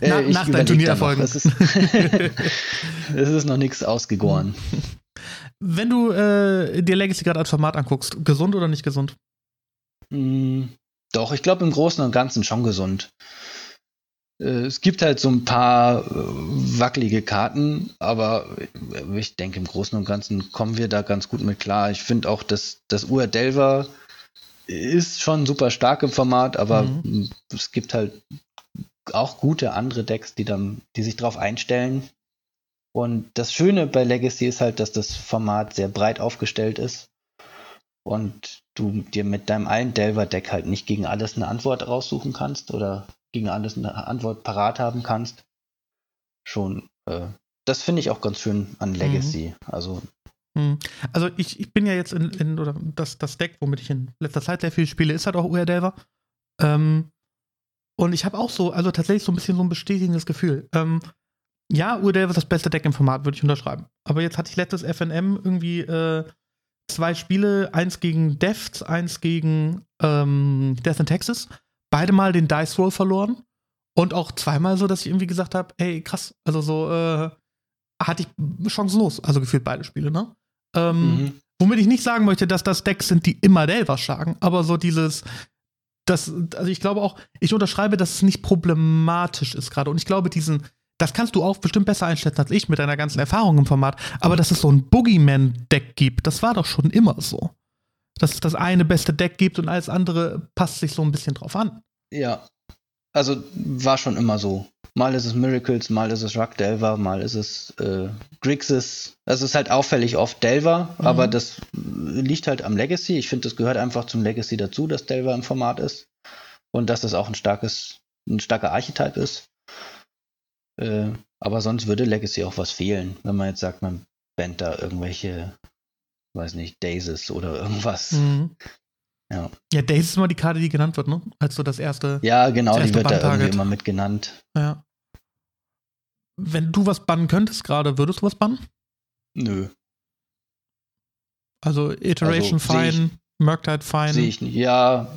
Na, äh, nach deinen Turniererfolgen. Es ist, es ist noch nichts ausgegoren. Wenn du äh, dir Legacy gerade als Format anguckst, gesund oder nicht gesund? Mm, doch, ich glaube im Großen und Ganzen schon gesund. Äh, es gibt halt so ein paar äh, wackelige Karten, aber ich denke, im Großen und Ganzen kommen wir da ganz gut mit klar. Ich finde auch, dass das Ur Delver ist schon super stark im Format, aber mhm. es gibt halt auch gute andere Decks, die dann, die sich darauf einstellen. Und das Schöne bei Legacy ist halt, dass das Format sehr breit aufgestellt ist und du dir mit deinem allen Delver-Deck halt nicht gegen alles eine Antwort raussuchen kannst oder gegen alles eine Antwort parat haben kannst. Schon, äh, das finde ich auch ganz schön an mhm. Legacy. Mhm. Also, mhm. also ich, ich bin ja jetzt in, in, oder das, das Deck, womit ich in letzter Zeit sehr viel spiele, ist halt auch UR Delver. Ähm, und ich habe auch so, also tatsächlich so ein bisschen so ein bestätigendes Gefühl. Ähm, ja, UR Delver ist das beste Deck im Format, würde ich unterschreiben. Aber jetzt hatte ich letztes FNM irgendwie äh, zwei Spiele, eins gegen Defts, eins gegen ähm, Death in Texas beide Mal den Dice Roll verloren. Und auch zweimal so, dass ich irgendwie gesagt habe, ey, krass, also so äh, hatte ich chancenlos, also gefühlt beide Spiele, ne? Ähm, mhm. Womit ich nicht sagen möchte, dass das Decks sind, die immer Delver schlagen, aber so dieses, das, also ich glaube auch, ich unterschreibe, dass es nicht problematisch ist gerade. Und ich glaube, diesen, das kannst du auch bestimmt besser einschätzen als ich mit deiner ganzen Erfahrung im Format, aber dass es so ein Boogeyman-Deck gibt, das war doch schon immer so dass es das eine beste Deck gibt und alles andere passt sich so ein bisschen drauf an. Ja. Also war schon immer so. Mal ist es Miracles, mal ist es Ruck Delver, mal ist es äh, Grixis. Es ist halt auffällig oft Delver, mhm. aber das liegt halt am Legacy. Ich finde, das gehört einfach zum Legacy dazu, dass Delver im Format ist. Und dass das auch ein starkes, ein starker Archetyp ist. Äh, aber sonst würde Legacy auch was fehlen, wenn man jetzt sagt, man bandt da irgendwelche weiß nicht, Dazes oder irgendwas. Mhm. Ja. Ja, Daze ist immer die Karte, die genannt wird, ne? Als so das erste. Ja, genau, die wird da irgendwie immer mit genannt. Ja. Wenn du was bannen könntest gerade, würdest du was bannen? Nö. Also Iteration also, fine, Murktide fine. Sehe ich nicht. Ja,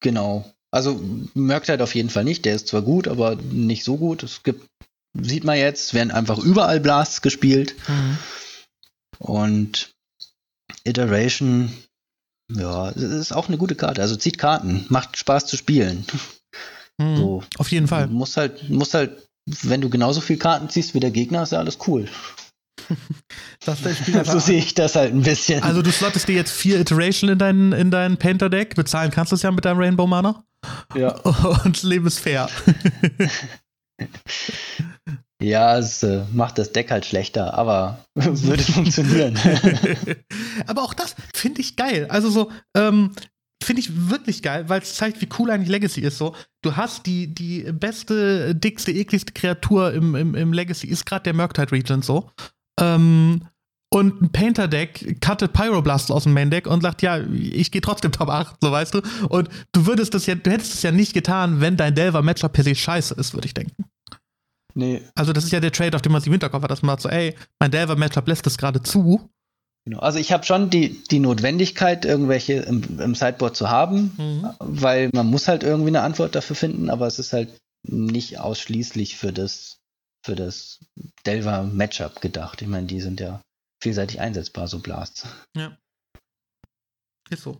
genau. Also Murktide auf jeden Fall nicht. Der ist zwar gut, aber nicht so gut. Es gibt, sieht man jetzt, werden einfach überall Blasts gespielt. Mhm. Und Iteration, ja, ist auch eine gute Karte. Also zieht Karten, macht Spaß zu spielen. Mhm, so. Auf jeden Fall. Muss halt, muss halt, wenn du genauso viel Karten ziehst wie der Gegner, ist ja alles cool. so sehe ich das halt ein bisschen. Also du slottest dir jetzt vier Iteration in dein, in dein Painter-Deck. Bezahlen kannst du es ja mit deinem Rainbow Mana. Ja. Und Leben ist fair. Ja, es äh, macht das Deck halt schlechter, aber würde funktionieren. aber auch das finde ich geil. Also so, ähm, finde ich wirklich geil, weil es zeigt, wie cool eigentlich Legacy ist. So, du hast die, die beste, dickste, ekligste Kreatur im, im, im Legacy, ist gerade der Murktide Regent so. Ähm, und ein Painter-Deck cuttet Pyroblast aus dem Main-Deck und sagt, ja, ich gehe trotzdem Top 8, so weißt du. Und du würdest das ja, du hättest es ja nicht getan, wenn dein Delver-Matchup per se scheiße ist, würde ich denken. Nee. Also, das ist ja der Trade, auf den man sich im Hinterkopf hat, dass man sagt so, ey, mein Delver-Matchup lässt das gerade zu. Genau. Also ich habe schon die, die Notwendigkeit, irgendwelche im, im Sideboard zu haben, mhm. weil man muss halt irgendwie eine Antwort dafür finden, aber es ist halt nicht ausschließlich für das, für das Delver-Matchup gedacht. Ich meine, die sind ja vielseitig einsetzbar, so Blasts. Ja. Ist so.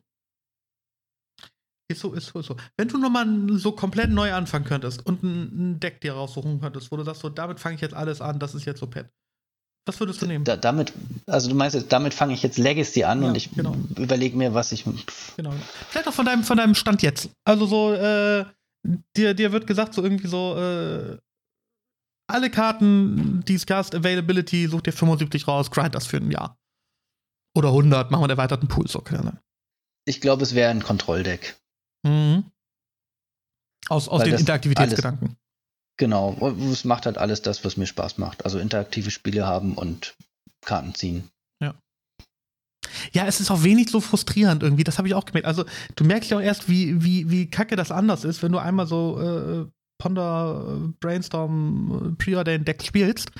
Ist so, ist so, ist so. Wenn du nochmal so komplett neu anfangen könntest und ein, ein, Deck dir raussuchen könntest, wo du sagst, so, damit fange ich jetzt alles an, das ist jetzt so Pet. Was würdest du nehmen? Da, damit, also du meinst, damit fange ich jetzt Legacy an ja, und ich genau. überlege mir, was ich. Genau. Vielleicht auch von deinem, von deinem Stand jetzt. Also so, äh, dir, dir wird gesagt, so irgendwie so, äh, alle Karten, die Cast Availability, such dir 75 raus, grind das für ein Jahr. Oder 100, machen wir einen erweiterten Pool, so keine Ich glaube, es wäre ein Kontrolldeck. Mhm. Aus, aus den Interaktivitätsgedanken. Genau, es macht halt alles das, was mir Spaß macht. Also interaktive Spiele haben und Karten ziehen. Ja. Ja, es ist auch wenig so frustrierend irgendwie, das habe ich auch gemerkt. Also, du merkst ja auch erst, wie, wie, wie kacke das anders ist, wenn du einmal so äh, Ponder, Brainstorm, Preordain Decks spielst.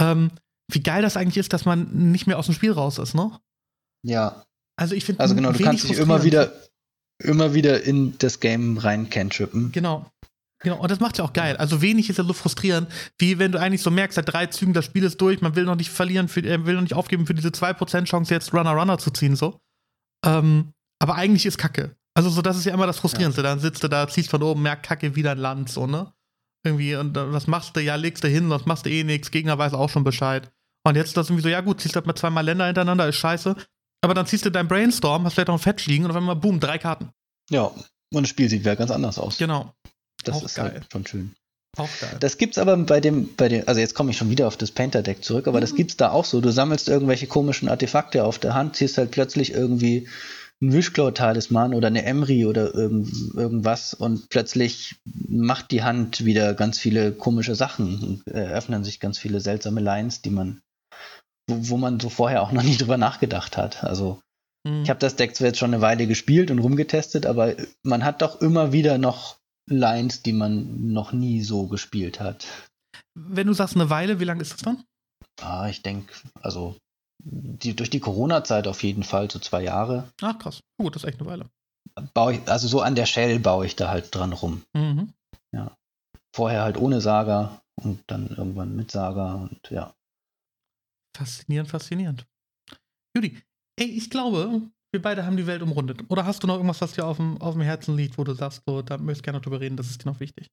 Ähm, wie geil das eigentlich ist, dass man nicht mehr aus dem Spiel raus ist, ne? Ja. Also ich finde Also genau, du kannst dich immer wieder immer wieder in das Game rein cantrippen. Genau. Genau, und das macht ja auch geil. Also wenig ist ja so frustrierend, wie wenn du eigentlich so merkst, seit drei Zügen das Spiel ist durch, man will noch nicht verlieren, für, äh, will noch nicht aufgeben für diese 2% Chance jetzt Runner-Runner zu ziehen, so. Ähm, aber eigentlich ist Kacke. Also so, das ist ja immer das Frustrierendste. Ja. Dann sitzt du da, ziehst von oben, merkt Kacke wieder ein Land, so, ne? Irgendwie, und was machst du? Ja, legst du hin, sonst machst du eh nichts, Gegner weiß auch schon Bescheid. Und jetzt ist das irgendwie so, ja gut, ziehst halt mal zweimal Länder hintereinander, ist scheiße. Aber dann ziehst du dein Brainstorm, hast vielleicht auch ein Fetch liegen und auf einmal, boom, drei Karten. Ja, und das Spiel sieht wieder ganz anders aus. Genau. Das auch ist geil. halt schon schön. Auch geil. Das gibt's aber bei dem, bei dem, also jetzt komme ich schon wieder auf das Painter-Deck zurück, aber mhm. das gibt's da auch so. Du sammelst irgendwelche komischen Artefakte auf der Hand, ziehst halt plötzlich irgendwie ein Wischklau-Talisman oder eine Emry oder irgend, irgendwas und plötzlich macht die Hand wieder ganz viele komische Sachen, eröffnen sich ganz viele seltsame Lines, die man, wo, wo man so vorher auch noch nie drüber nachgedacht hat. Also mhm. ich habe das Deck zwar jetzt schon eine Weile gespielt und rumgetestet, aber man hat doch immer wieder noch Lines, die man noch nie so gespielt hat. Wenn du sagst eine Weile, wie lange ist das dann? Ah, ich denke, also die, durch die Corona-Zeit auf jeden Fall, so zwei Jahre. Ach krass, gut, das ist echt eine Weile. Baue ich, also so an der Shell baue ich da halt dran rum. Mhm. Ja. Vorher halt ohne Saga und dann irgendwann mit Saga und ja. Faszinierend, faszinierend. Judy, ey, ich glaube, wir beide haben die Welt umrundet. Oder hast du noch irgendwas, was dir auf dem, auf dem Herzen liegt, wo du sagst, so, da möchtest du gerne drüber reden, das ist dir noch wichtig?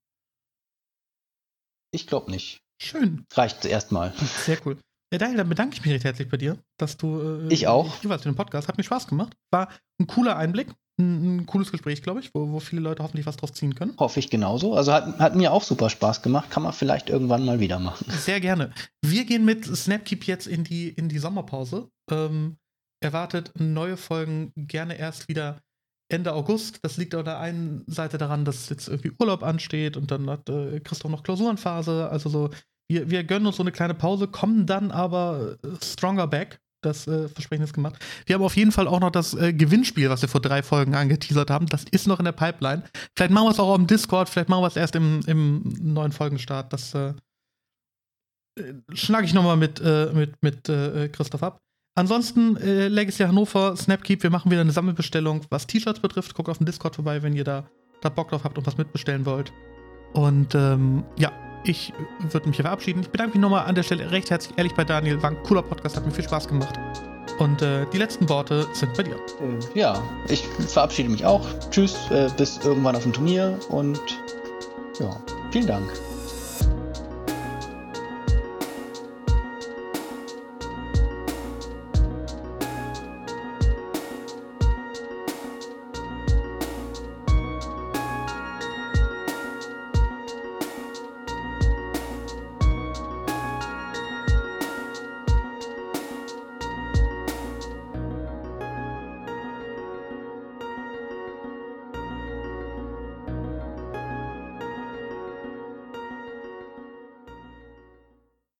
Ich glaube nicht. Schön. Reicht erstmal. Sehr cool. Ja, Daniel, dann bedanke ich mich recht herzlich bei dir, dass du. Äh, ich auch. Jeweils für den Podcast. Hat mir Spaß gemacht. War ein cooler Einblick. Ein, ein cooles Gespräch, glaube ich, wo, wo viele Leute hoffentlich was draus ziehen können. Hoffe ich genauso. Also hat, hat mir auch super Spaß gemacht. Kann man vielleicht irgendwann mal wieder machen. Sehr gerne. Wir gehen mit Snapkeep jetzt in die, in die Sommerpause. Ähm, erwartet neue Folgen gerne erst wieder Ende August. Das liegt auf der einen Seite daran, dass jetzt irgendwie Urlaub ansteht und dann hat äh, Christoph noch Klausurenphase. Also so, wir, wir gönnen uns so eine kleine Pause, kommen dann aber äh, stronger back. Das äh, Versprechen ist gemacht. Wir haben auf jeden Fall auch noch das äh, Gewinnspiel, was wir vor drei Folgen angeteasert haben. Das ist noch in der Pipeline. Vielleicht machen wir es auch im Discord, vielleicht machen wir es erst im, im neuen Folgenstart. Das äh, äh schlage ich nochmal mit, äh, mit, mit äh, Christoph ab. Ansonsten äh, Legacy Hannover, Snapkeep, wir machen wieder eine Sammelbestellung, was T-Shirts betrifft. Guckt auf den Discord vorbei, wenn ihr da, da Bock drauf habt und was mitbestellen wollt. Und ähm, ja, ich würde mich hier verabschieden. Ich bedanke mich nochmal an der Stelle recht herzlich ehrlich bei Daniel. War ein cooler Podcast, hat mir viel Spaß gemacht. Und äh, die letzten Worte sind bei dir. Äh, ja, ich verabschiede mich auch. Tschüss, äh, bis irgendwann auf dem Turnier und ja, vielen Dank.